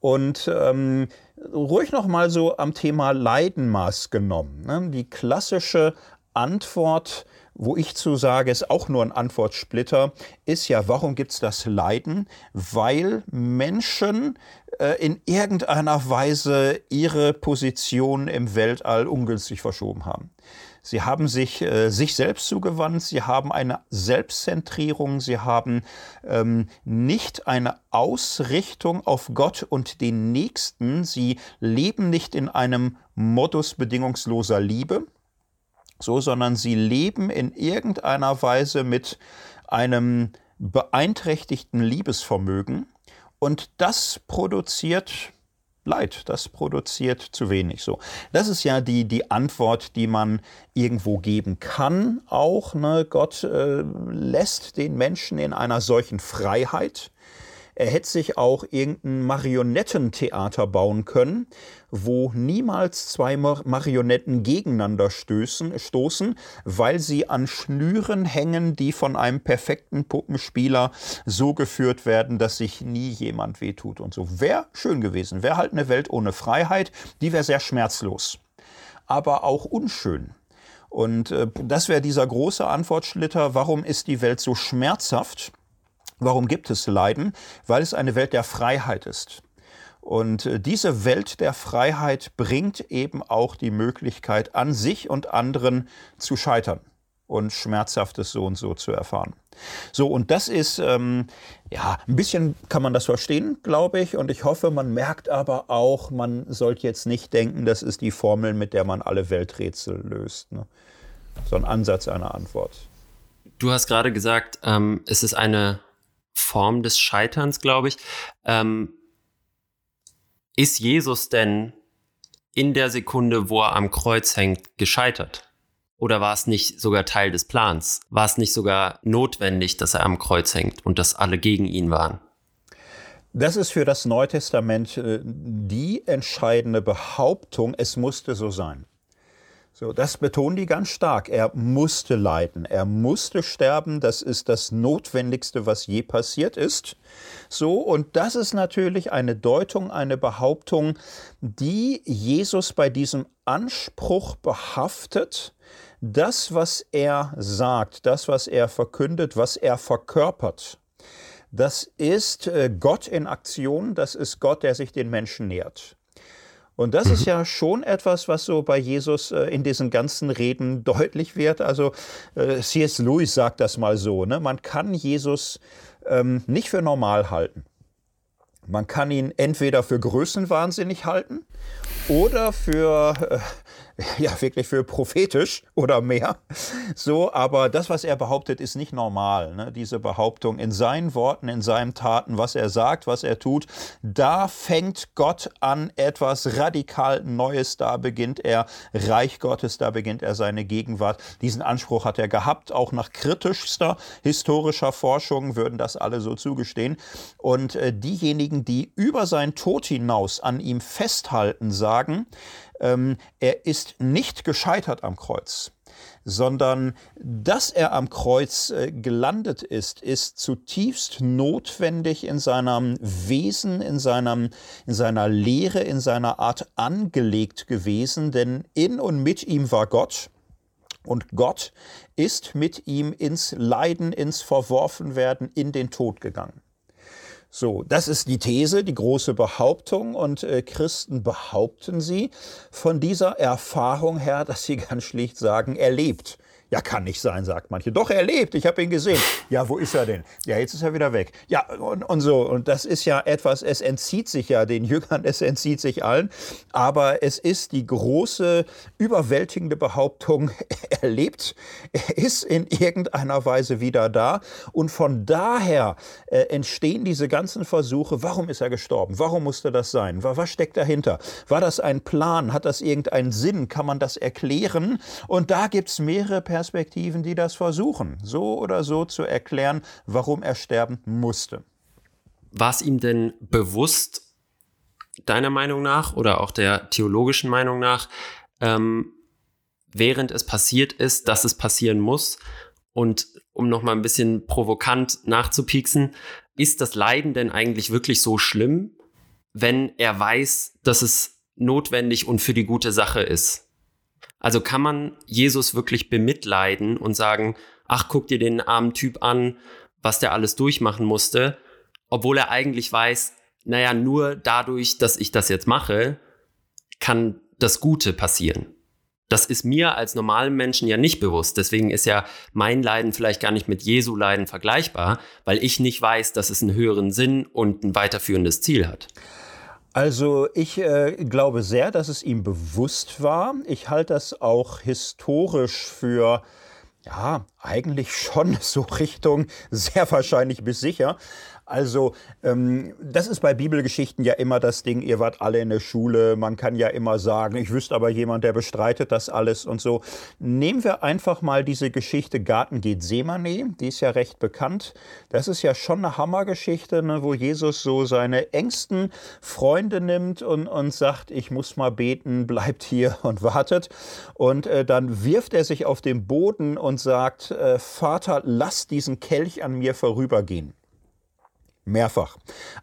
Und ähm, ruhig noch mal so am Thema Leidenmaß genommen. Ne? Die klassische Antwort wo ich zu sage, ist auch nur ein Antwortsplitter, ist ja, warum gibt es das Leiden? Weil Menschen äh, in irgendeiner Weise ihre Position im Weltall ungünstig verschoben haben. Sie haben sich äh, sich selbst zugewandt, sie haben eine Selbstzentrierung, sie haben ähm, nicht eine Ausrichtung auf Gott und den Nächsten, sie leben nicht in einem Modus bedingungsloser Liebe, so, sondern sie leben in irgendeiner Weise mit einem beeinträchtigten Liebesvermögen und das produziert Leid, das produziert zu wenig. So, das ist ja die die Antwort, die man irgendwo geben kann. Auch ne, Gott äh, lässt den Menschen in einer solchen Freiheit. Er hätte sich auch irgendein Marionettentheater bauen können, wo niemals zwei Marionetten gegeneinander stößen, stoßen, weil sie an Schnüren hängen, die von einem perfekten Puppenspieler so geführt werden, dass sich nie jemand wehtut und so. Wäre schön gewesen. Wäre halt eine Welt ohne Freiheit, die wäre sehr schmerzlos, aber auch unschön. Und äh, das wäre dieser große Antwortschlitter, warum ist die Welt so schmerzhaft? Warum gibt es Leiden? Weil es eine Welt der Freiheit ist. Und äh, diese Welt der Freiheit bringt eben auch die Möglichkeit, an sich und anderen zu scheitern und Schmerzhaftes so und so zu erfahren. So, und das ist, ähm, ja, ein bisschen kann man das verstehen, glaube ich. Und ich hoffe, man merkt aber auch, man sollte jetzt nicht denken, das ist die Formel, mit der man alle Welträtsel löst. Ne? So ein Ansatz einer Antwort. Du hast gerade gesagt, ähm, es ist eine Form des Scheiterns, glaube ich. Ähm, ist Jesus denn in der Sekunde, wo er am Kreuz hängt, gescheitert? Oder war es nicht sogar Teil des Plans? War es nicht sogar notwendig, dass er am Kreuz hängt und dass alle gegen ihn waren? Das ist für das Neue Testament äh, die entscheidende Behauptung, es musste so sein. So, das betonen die ganz stark. Er musste leiden, er musste sterben. Das ist das Notwendigste, was je passiert ist. So, und das ist natürlich eine Deutung, eine Behauptung, die Jesus bei diesem Anspruch behaftet, das, was er sagt, das, was er verkündet, was er verkörpert, das ist äh, Gott in Aktion, das ist Gott, der sich den Menschen nähert. Und das mhm. ist ja schon etwas, was so bei Jesus äh, in diesen ganzen Reden deutlich wird. Also äh, C.S. Lewis sagt das mal so, ne? man kann Jesus ähm, nicht für normal halten. Man kann ihn entweder für größenwahnsinnig halten oder für äh, ja wirklich für prophetisch oder mehr. So, aber das, was er behauptet, ist nicht normal. Ne? Diese Behauptung in seinen Worten, in seinen Taten, was er sagt, was er tut, da fängt Gott an etwas radikal Neues. Da beginnt er Reich Gottes, da beginnt er seine Gegenwart. Diesen Anspruch hat er gehabt, auch nach kritischster historischer Forschung würden das alle so zugestehen. Und äh, diejenigen, die über seinen Tod hinaus an ihm festhalten, sagen, ähm, er ist nicht gescheitert am Kreuz sondern dass er am Kreuz äh, gelandet ist, ist zutiefst notwendig in seinem Wesen, in, seinem, in seiner Lehre, in seiner Art angelegt gewesen, denn in und mit ihm war Gott. Und Gott ist mit ihm ins Leiden, ins Verworfenwerden, in den Tod gegangen. So, das ist die These, die große Behauptung und äh, Christen behaupten sie von dieser Erfahrung her, dass sie ganz schlicht sagen, er lebt. Ja, kann nicht sein, sagt manche. Doch, er lebt, ich habe ihn gesehen. Ja, wo ist er denn? Ja, jetzt ist er wieder weg. Ja, und, und so. Und das ist ja etwas, es entzieht sich ja den Jüngern, es entzieht sich allen. Aber es ist die große, überwältigende Behauptung, er lebt, er ist in irgendeiner Weise wieder da. Und von daher äh, entstehen diese ganzen Versuche, warum ist er gestorben? Warum musste das sein? Was steckt dahinter? War das ein Plan? Hat das irgendeinen Sinn? Kann man das erklären? Und da gibt es mehrere Perspektiven Perspektiven, die das versuchen, so oder so zu erklären, warum er sterben musste. War es ihm denn bewusst, deiner Meinung nach oder auch der theologischen Meinung nach, ähm, während es passiert ist, dass es passieren muss? Und um noch mal ein bisschen provokant nachzupieksen, ist das Leiden denn eigentlich wirklich so schlimm, wenn er weiß, dass es notwendig und für die gute Sache ist? Also kann man Jesus wirklich bemitleiden und sagen, ach, guck dir den armen Typ an, was der alles durchmachen musste, obwohl er eigentlich weiß, naja, nur dadurch, dass ich das jetzt mache, kann das Gute passieren. Das ist mir als normalen Menschen ja nicht bewusst. Deswegen ist ja mein Leiden vielleicht gar nicht mit Jesu Leiden vergleichbar, weil ich nicht weiß, dass es einen höheren Sinn und ein weiterführendes Ziel hat. Also ich äh, glaube sehr, dass es ihm bewusst war. Ich halte das auch historisch für ja, eigentlich schon so Richtung sehr wahrscheinlich bis sicher. Also, ähm, das ist bei Bibelgeschichten ja immer das Ding, ihr wart alle in der Schule, man kann ja immer sagen, ich wüsste aber jemand, der bestreitet das alles und so. Nehmen wir einfach mal diese Geschichte Garten Gethsemane, die ist ja recht bekannt. Das ist ja schon eine Hammergeschichte, ne, wo Jesus so seine engsten Freunde nimmt und, und sagt, ich muss mal beten, bleibt hier und wartet. Und äh, dann wirft er sich auf den Boden und sagt, äh, Vater, lass diesen Kelch an mir vorübergehen. Mehrfach.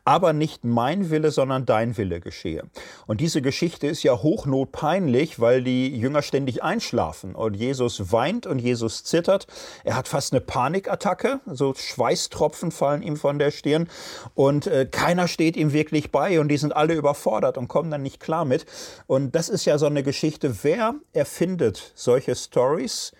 Aber nicht mein Wille, sondern dein Wille geschehe. Und diese Geschichte ist ja hochnotpeinlich, weil die Jünger ständig einschlafen und Jesus weint und Jesus zittert. Er hat fast eine Panikattacke, so Schweißtropfen fallen ihm von der Stirn und äh, keiner steht ihm wirklich bei und die sind alle überfordert und kommen dann nicht klar mit. Und das ist ja so eine Geschichte. Wer erfindet solche Stories?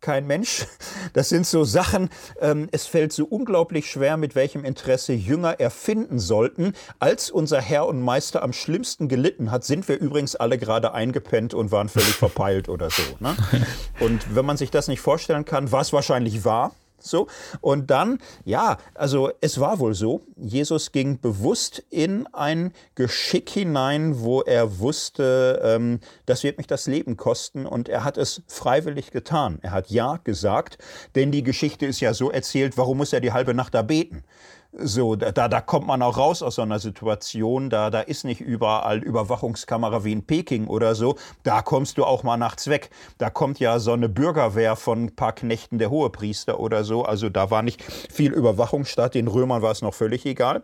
Kein Mensch. Das sind so Sachen, ähm, es fällt so unglaublich schwer, mit welchem Interesse Jünger erfinden sollten. Als unser Herr und Meister am schlimmsten gelitten hat, sind wir übrigens alle gerade eingepennt und waren völlig verpeilt oder so. Ne? Und wenn man sich das nicht vorstellen kann, was wahrscheinlich war, so. Und dann, ja, also es war wohl so, Jesus ging bewusst in ein Geschick hinein, wo er wusste, ähm, das wird mich das Leben kosten. Und er hat es freiwillig getan. Er hat Ja gesagt, denn die Geschichte ist ja so erzählt, warum muss er die halbe Nacht da beten? So, da, da kommt man auch raus aus so einer Situation, da, da ist nicht überall Überwachungskamera wie in Peking oder so. Da kommst du auch mal nachts weg. Da kommt ja so eine Bürgerwehr von ein paar Knechten der Hohepriester oder so. Also da war nicht viel Überwachung statt. Den Römern war es noch völlig egal.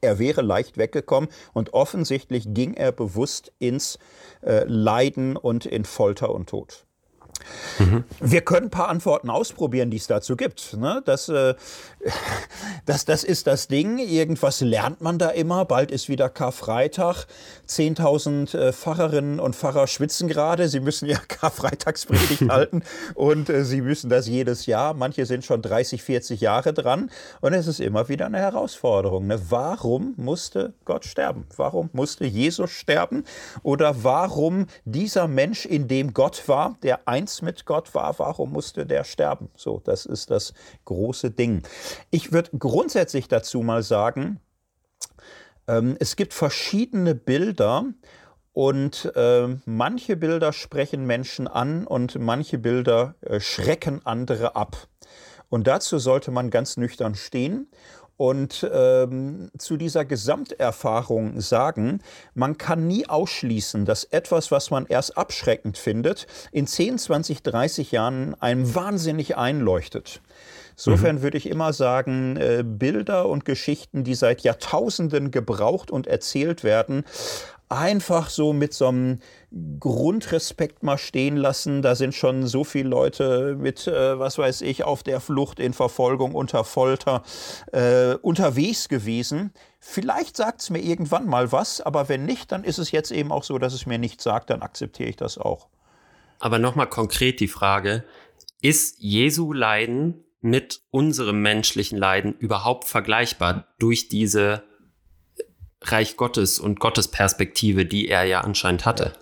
Er wäre leicht weggekommen und offensichtlich ging er bewusst ins äh, Leiden und in Folter und Tod. Mhm. Wir können ein paar Antworten ausprobieren, die es dazu gibt. Ne? Das, äh, das, das ist das Ding. Irgendwas lernt man da immer. Bald ist wieder Karfreitag. 10.000 äh, Pfarrerinnen und Pfarrer schwitzen gerade. Sie müssen ja Karfreitagspredigt halten und äh, sie müssen das jedes Jahr. Manche sind schon 30, 40 Jahre dran. Und es ist immer wieder eine Herausforderung. Ne? Warum musste Gott sterben? Warum musste Jesus sterben? Oder warum dieser Mensch, in dem Gott war, der eins mit Gott war, warum musste der sterben? So, das ist das große Ding. Ich würde grundsätzlich dazu mal sagen, ähm, es gibt verschiedene Bilder und äh, manche Bilder sprechen Menschen an und manche Bilder äh, schrecken andere ab. Und dazu sollte man ganz nüchtern stehen und ähm, zu dieser Gesamterfahrung sagen, man kann nie ausschließen, dass etwas, was man erst abschreckend findet, in 10, 20, 30 Jahren einem wahnsinnig einleuchtet. Insofern mhm. würde ich immer sagen, äh, Bilder und Geschichten, die seit Jahrtausenden gebraucht und erzählt werden, einfach so mit so einem Grundrespekt mal stehen lassen. Da sind schon so viele Leute mit, äh, was weiß ich, auf der Flucht, in Verfolgung, unter Folter äh, unterwegs gewesen. Vielleicht sagt es mir irgendwann mal was, aber wenn nicht, dann ist es jetzt eben auch so, dass es mir nichts sagt, dann akzeptiere ich das auch. Aber nochmal konkret die Frage, ist Jesu Leiden mit unserem menschlichen Leiden überhaupt vergleichbar durch diese Reich Gottes und Gottesperspektive, die er ja anscheinend hatte?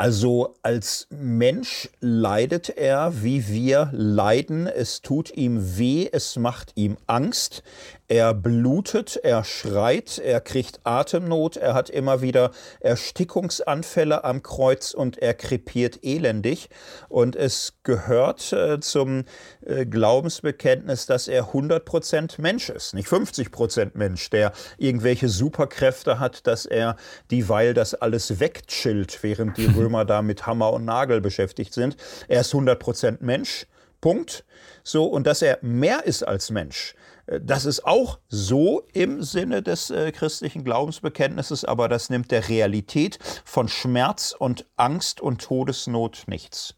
Also als Mensch leidet er, wie wir leiden. Es tut ihm weh, es macht ihm Angst. Er blutet, er schreit, er kriegt Atemnot, er hat immer wieder Erstickungsanfälle am Kreuz und er krepiert elendig. Und es gehört äh, zum äh, Glaubensbekenntnis, dass er 100% Mensch ist, nicht 50% Mensch, der irgendwelche Superkräfte hat, dass er dieweil das alles wegchillt, während die Römer da mit Hammer und Nagel beschäftigt sind. Er ist 100% Mensch. Punkt. So, und dass er mehr ist als Mensch. Das ist auch so im Sinne des äh, christlichen Glaubensbekenntnisses, aber das nimmt der Realität von Schmerz und Angst und Todesnot nichts.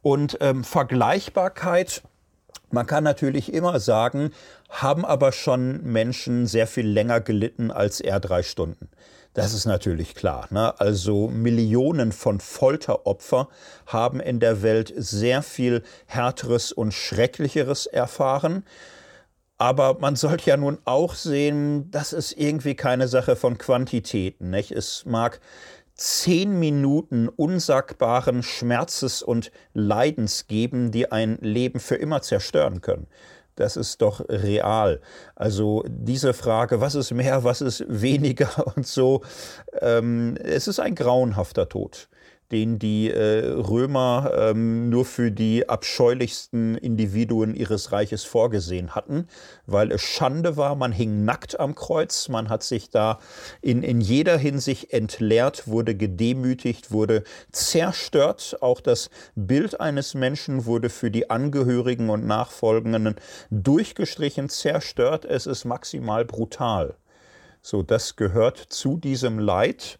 Und ähm, Vergleichbarkeit, man kann natürlich immer sagen, haben aber schon Menschen sehr viel länger gelitten als er drei Stunden. Das ist natürlich klar. Ne? Also Millionen von Folteropfer haben in der Welt sehr viel Härteres und Schrecklicheres erfahren. Aber man sollte ja nun auch sehen, das ist irgendwie keine Sache von Quantitäten. Nicht? Es mag zehn Minuten unsagbaren Schmerzes und Leidens geben, die ein Leben für immer zerstören können. Das ist doch real. Also diese Frage, was ist mehr, was ist weniger und so, ähm, es ist ein grauenhafter Tod den die äh, Römer ähm, nur für die abscheulichsten Individuen ihres Reiches vorgesehen hatten, weil es Schande war, man hing nackt am Kreuz, man hat sich da in, in jeder Hinsicht entleert, wurde gedemütigt, wurde zerstört. Auch das Bild eines Menschen wurde für die Angehörigen und Nachfolgenden durchgestrichen, zerstört. Es ist maximal brutal. So, das gehört zu diesem Leid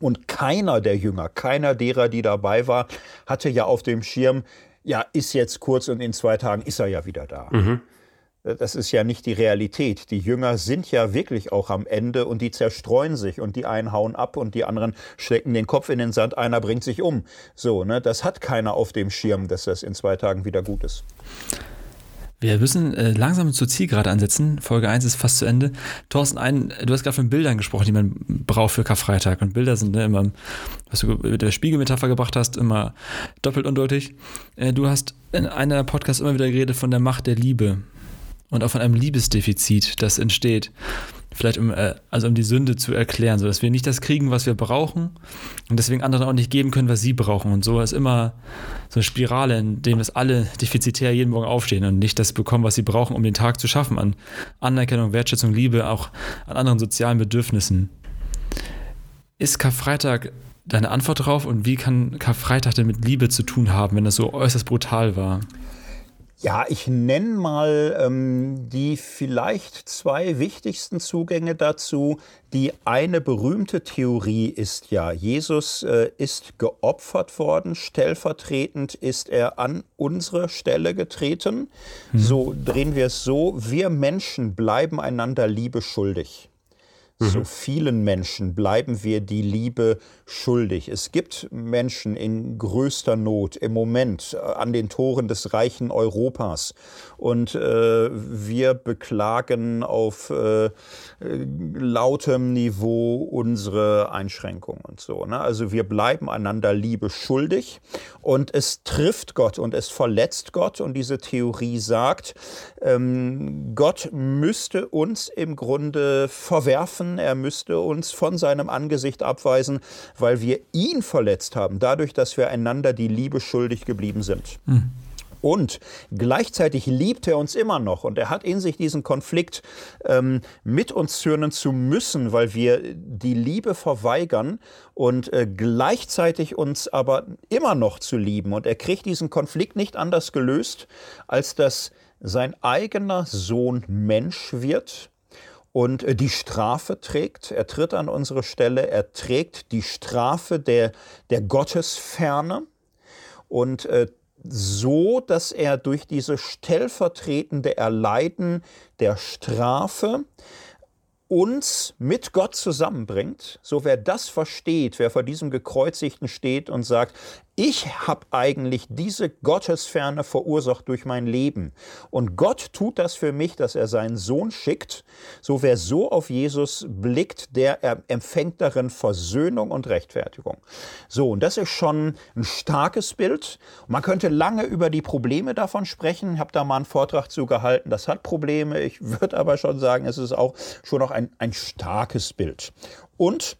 und keiner der Jünger, keiner derer, die dabei war, hatte ja auf dem Schirm, ja, ist jetzt kurz und in zwei Tagen ist er ja wieder da. Mhm. Das ist ja nicht die Realität. Die Jünger sind ja wirklich auch am Ende und die zerstreuen sich und die einen hauen ab und die anderen stecken den Kopf in den Sand, einer bringt sich um. So, ne, das hat keiner auf dem Schirm, dass das in zwei Tagen wieder gut ist. Wir müssen äh, langsam zur Zielgerade ansetzen. Folge 1 ist fast zu Ende. Thorsten, ein, du hast gerade von Bildern gesprochen, die man braucht für Karfreitag. Und Bilder sind ne, immer, was du mit der Spiegelmetapher gebracht hast, immer doppelt undeutig. Äh, du hast in einer Podcast immer wieder geredet von der Macht der Liebe und auch von einem Liebesdefizit, das entsteht vielleicht um, äh, also um die Sünde zu erklären, sodass wir nicht das kriegen, was wir brauchen und deswegen anderen auch nicht geben können, was sie brauchen. Und so ist immer so eine Spirale, in dem das alle defizitär jeden Morgen aufstehen und nicht das bekommen, was sie brauchen, um den Tag zu schaffen, an Anerkennung, Wertschätzung, Liebe, auch an anderen sozialen Bedürfnissen. Ist Karfreitag deine Antwort darauf und wie kann Karfreitag denn mit Liebe zu tun haben, wenn das so äußerst brutal war? Ja, ich nenne mal ähm, die vielleicht zwei wichtigsten Zugänge dazu. Die eine berühmte Theorie ist ja, Jesus äh, ist geopfert worden, stellvertretend ist er an unsere Stelle getreten. Mhm. So drehen wir es so, wir Menschen bleiben einander Liebe schuldig. So mhm. vielen Menschen bleiben wir die Liebe schuldig. Es gibt Menschen in größter Not im Moment äh, an den Toren des reichen Europas. Und äh, wir beklagen auf äh, lautem Niveau unsere Einschränkungen und so. Ne? Also wir bleiben einander Liebe schuldig. Und es trifft Gott und es verletzt Gott. Und diese Theorie sagt, ähm, Gott müsste uns im Grunde verwerfen er müsste uns von seinem Angesicht abweisen, weil wir ihn verletzt haben, dadurch, dass wir einander die Liebe schuldig geblieben sind. Mhm. Und gleichzeitig liebt er uns immer noch. Und er hat in sich diesen Konflikt, ähm, mit uns zürnen zu müssen, weil wir die Liebe verweigern und äh, gleichzeitig uns aber immer noch zu lieben. Und er kriegt diesen Konflikt nicht anders gelöst, als dass sein eigener Sohn Mensch wird und äh, die Strafe trägt. Er tritt an unsere Stelle, er trägt die Strafe der, der Gottesferne. Und äh, so, dass er durch diese stellvertretende Erleiden der Strafe uns mit Gott zusammenbringt, so wer das versteht, wer vor diesem Gekreuzigten steht und sagt, ich habe eigentlich diese Gottesferne verursacht durch mein Leben. Und Gott tut das für mich, dass er seinen Sohn schickt. So wer so auf Jesus blickt, der empfängt darin Versöhnung und Rechtfertigung. So, und das ist schon ein starkes Bild. Man könnte lange über die Probleme davon sprechen. Ich habe da mal einen Vortrag zu gehalten. Das hat Probleme. Ich würde aber schon sagen, es ist auch schon noch ein, ein starkes Bild. Und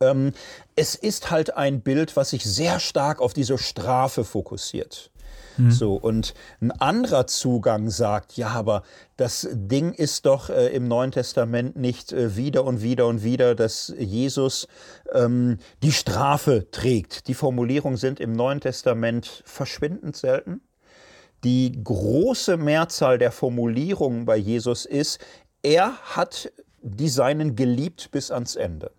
ähm, es ist halt ein Bild, was sich sehr stark auf diese Strafe fokussiert. Mhm. So, und ein anderer Zugang sagt, ja, aber das Ding ist doch äh, im Neuen Testament nicht äh, wieder und wieder und wieder, dass Jesus ähm, die Strafe trägt. Die Formulierungen sind im Neuen Testament verschwindend selten. Die große Mehrzahl der Formulierungen bei Jesus ist, er hat die Seinen geliebt bis ans Ende.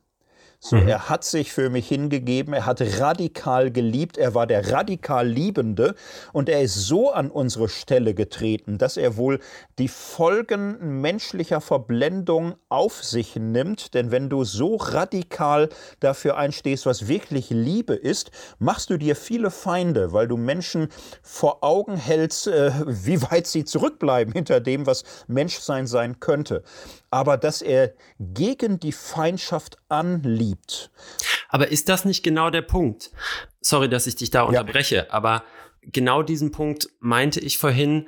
So, mhm. Er hat sich für mich hingegeben, er hat radikal geliebt, er war der radikal Liebende und er ist so an unsere Stelle getreten, dass er wohl die Folgen menschlicher Verblendung auf sich nimmt. Denn wenn du so radikal dafür einstehst, was wirklich Liebe ist, machst du dir viele Feinde, weil du Menschen vor Augen hältst, äh, wie weit sie zurückbleiben hinter dem, was Menschsein sein könnte aber dass er gegen die Feindschaft anliebt. Aber ist das nicht genau der Punkt? Sorry, dass ich dich da unterbreche, ja. aber genau diesen Punkt meinte ich vorhin,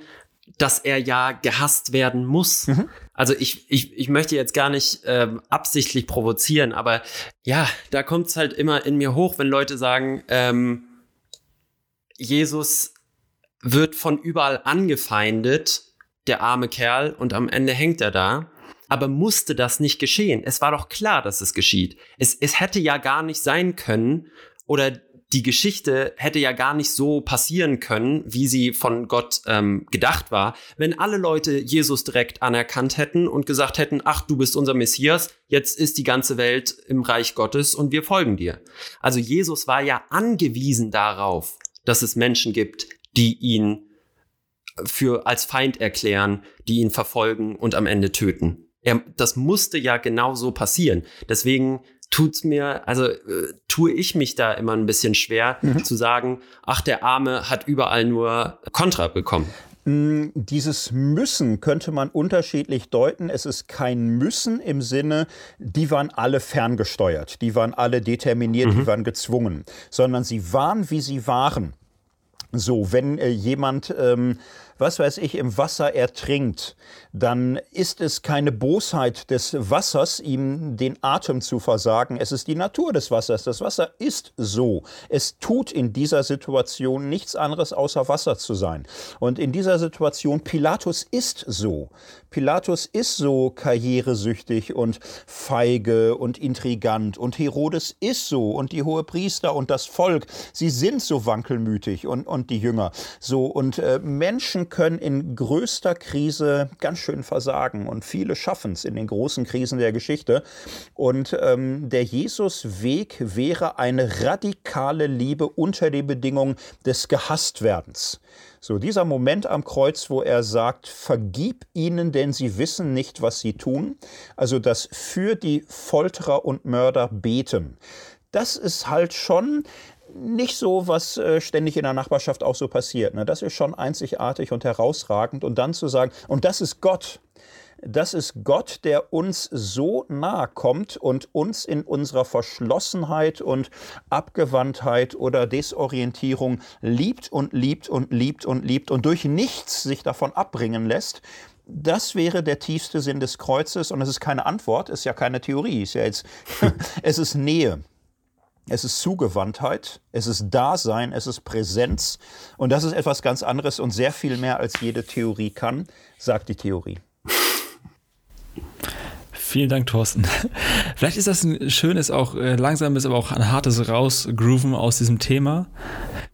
dass er ja gehasst werden muss. Mhm. Also ich, ich, ich möchte jetzt gar nicht ähm, absichtlich provozieren, aber ja, da kommt es halt immer in mir hoch, wenn Leute sagen, ähm, Jesus wird von überall angefeindet, der arme Kerl, und am Ende hängt er da. Aber musste das nicht geschehen? Es war doch klar, dass es geschieht. Es, es hätte ja gar nicht sein können oder die Geschichte hätte ja gar nicht so passieren können, wie sie von Gott ähm, gedacht war, wenn alle Leute Jesus direkt anerkannt hätten und gesagt hätten, ach, du bist unser Messias, jetzt ist die ganze Welt im Reich Gottes und wir folgen dir. Also Jesus war ja angewiesen darauf, dass es Menschen gibt, die ihn für als Feind erklären, die ihn verfolgen und am Ende töten. Er, das musste ja genau so passieren. Deswegen tut's mir, also äh, tue ich mich da immer ein bisschen schwer mhm. zu sagen, ach, der Arme hat überall nur Kontra bekommen. Mm, dieses Müssen könnte man unterschiedlich deuten. Es ist kein Müssen im Sinne, die waren alle ferngesteuert, die waren alle determiniert, mhm. die waren gezwungen, sondern sie waren, wie sie waren. So, wenn äh, jemand ähm, was weiß ich, im Wasser ertrinkt, dann ist es keine Bosheit des Wassers, ihm den Atem zu versagen. Es ist die Natur des Wassers. Das Wasser ist so. Es tut in dieser Situation nichts anderes, außer Wasser zu sein. Und in dieser Situation, Pilatus ist so. Pilatus ist so karrieresüchtig und feige und intrigant. Und Herodes ist so. Und die Hohepriester und das Volk, sie sind so wankelmütig und, und die Jünger. So. Und äh, Menschen Können in größter Krise ganz schön versagen und viele schaffen es in den großen Krisen der Geschichte. Und ähm, der Jesusweg wäre eine radikale Liebe unter die Bedingung des Gehasstwerdens. So dieser Moment am Kreuz, wo er sagt, vergib ihnen, denn sie wissen nicht, was sie tun. Also das für die Folterer und Mörder beten. Das ist halt schon nicht so, was äh, ständig in der Nachbarschaft auch so passiert. Ne? Das ist schon einzigartig und herausragend. Und dann zu sagen, und das ist Gott. Das ist Gott, der uns so nahe kommt und uns in unserer Verschlossenheit und Abgewandtheit oder Desorientierung liebt und liebt und liebt und liebt und durch nichts sich davon abbringen lässt. Das wäre der tiefste Sinn des Kreuzes und es ist keine Antwort, ist ja keine Theorie, ist ja jetzt, es ist Nähe. Es ist Zugewandtheit, es ist Dasein, es ist Präsenz. Und das ist etwas ganz anderes und sehr viel mehr als jede Theorie kann, sagt die Theorie. Vielen Dank, Thorsten. Vielleicht ist das ein schönes, auch äh, langsames, aber auch ein hartes Rausgrooven aus diesem Thema.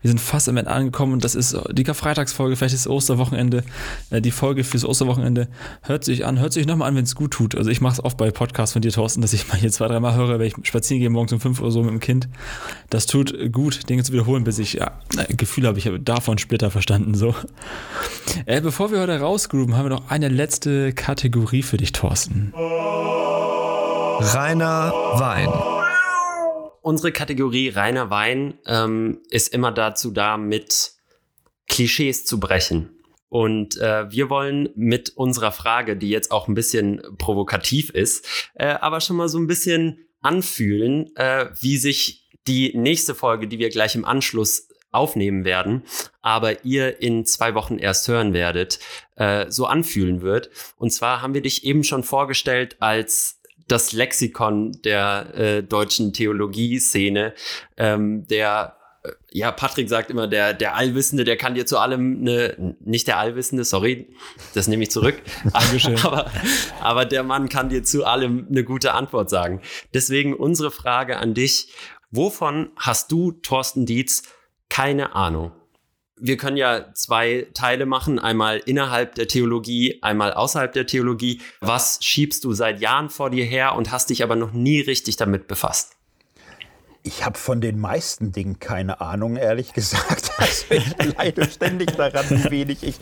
Wir sind fast am Ende angekommen das ist die Karfreitagsfolge, vielleicht ist Osterwochenende, äh, die Folge fürs Osterwochenende. Hört sich an, hört sich nochmal an, wenn es gut tut. Also ich mache es oft bei Podcasts von dir, Thorsten, dass ich mal hier zwei, dreimal höre, wenn ich spazieren gehe morgens um fünf Uhr so mit dem Kind. Das tut gut, Dinge zu wiederholen, bis ich ja, ein Gefühl habe, ich habe davon Splitter verstanden. So. Äh, bevor wir heute rausgrooven, haben wir noch eine letzte Kategorie für dich, Thorsten. Rainer Wein. Unsere Kategorie reiner Wein ähm, ist immer dazu da, mit Klischees zu brechen. Und äh, wir wollen mit unserer Frage, die jetzt auch ein bisschen provokativ ist, äh, aber schon mal so ein bisschen anfühlen, äh, wie sich die nächste Folge, die wir gleich im Anschluss aufnehmen werden, aber ihr in zwei Wochen erst hören werdet, äh, so anfühlen wird. Und zwar haben wir dich eben schon vorgestellt als das Lexikon der äh, deutschen Theologie-Szene, ähm, der äh, ja, Patrick sagt immer, der, der Allwissende, der kann dir zu allem eine, nicht der Allwissende, sorry, das nehme ich zurück. aber, aber der Mann kann dir zu allem eine gute Antwort sagen. Deswegen unsere Frage an dich. Wovon hast du, Thorsten Dietz, keine Ahnung? wir können ja zwei Teile machen, einmal innerhalb der Theologie, einmal außerhalb der Theologie. Was schiebst du seit Jahren vor dir her und hast dich aber noch nie richtig damit befasst? Ich habe von den meisten Dingen keine Ahnung, ehrlich gesagt. Also ich leide ständig daran, wie wenig ich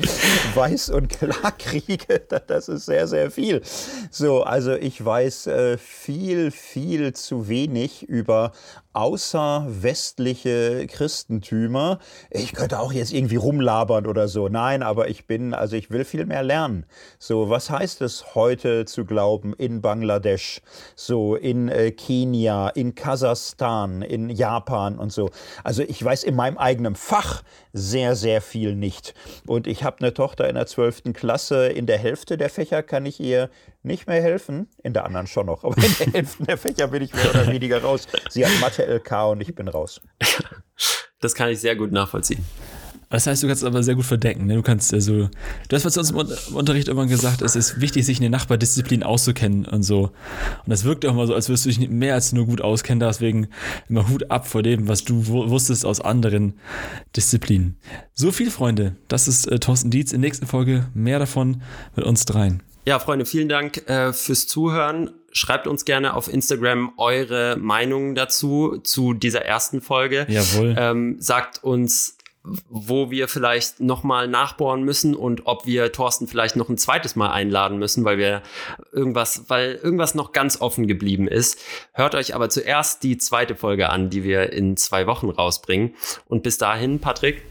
weiß und klar kriege. Das ist sehr, sehr viel. So, also ich weiß äh, viel, viel zu wenig über außerwestliche Christentümer. Ich könnte auch jetzt irgendwie rumlabern oder so. Nein, aber ich bin, also ich will viel mehr lernen. So, was heißt es heute zu glauben in Bangladesch, so in äh, Kenia, in Kasachstan, in Japan und so. Also ich weiß in meinem eigenen Fach sehr, sehr viel nicht. Und ich habe eine Tochter in der 12. Klasse. In der Hälfte der Fächer kann ich ihr nicht mehr helfen. In der anderen schon noch. Aber in der Hälfte der Fächer bin ich mehr oder weniger raus. Sie hat Mathe LK und ich bin raus. Das kann ich sehr gut nachvollziehen. Das heißt, du kannst es aber sehr gut verdecken. Ne? Du kannst also, du hast was uns im Unterricht irgendwann gesagt, es ist wichtig, sich in den Nachbardisziplinen auszukennen und so. Und das wirkt auch immer so, als würdest du dich mehr als nur gut auskennen. Deswegen immer Hut ab vor dem, was du wusstest aus anderen Disziplinen. So viel, Freunde. Das ist äh, Thorsten Dietz. In der nächsten Folge mehr davon mit uns dreien. Ja, Freunde, vielen Dank äh, fürs Zuhören. Schreibt uns gerne auf Instagram eure Meinungen dazu, zu dieser ersten Folge. Jawohl. Ähm, sagt uns, wo wir vielleicht nochmal nachbohren müssen und ob wir Thorsten vielleicht noch ein zweites Mal einladen müssen, weil wir irgendwas, weil irgendwas noch ganz offen geblieben ist. Hört euch aber zuerst die zweite Folge an, die wir in zwei Wochen rausbringen. Und bis dahin, Patrick.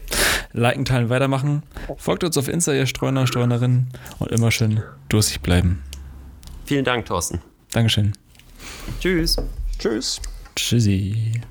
Liken, teilen, weitermachen. Folgt uns auf Insta, ihr Streuner, Streunerinnen und immer schön durstig bleiben. Vielen Dank, Thorsten. Dankeschön. Tschüss. Tschüss. Tschüssi.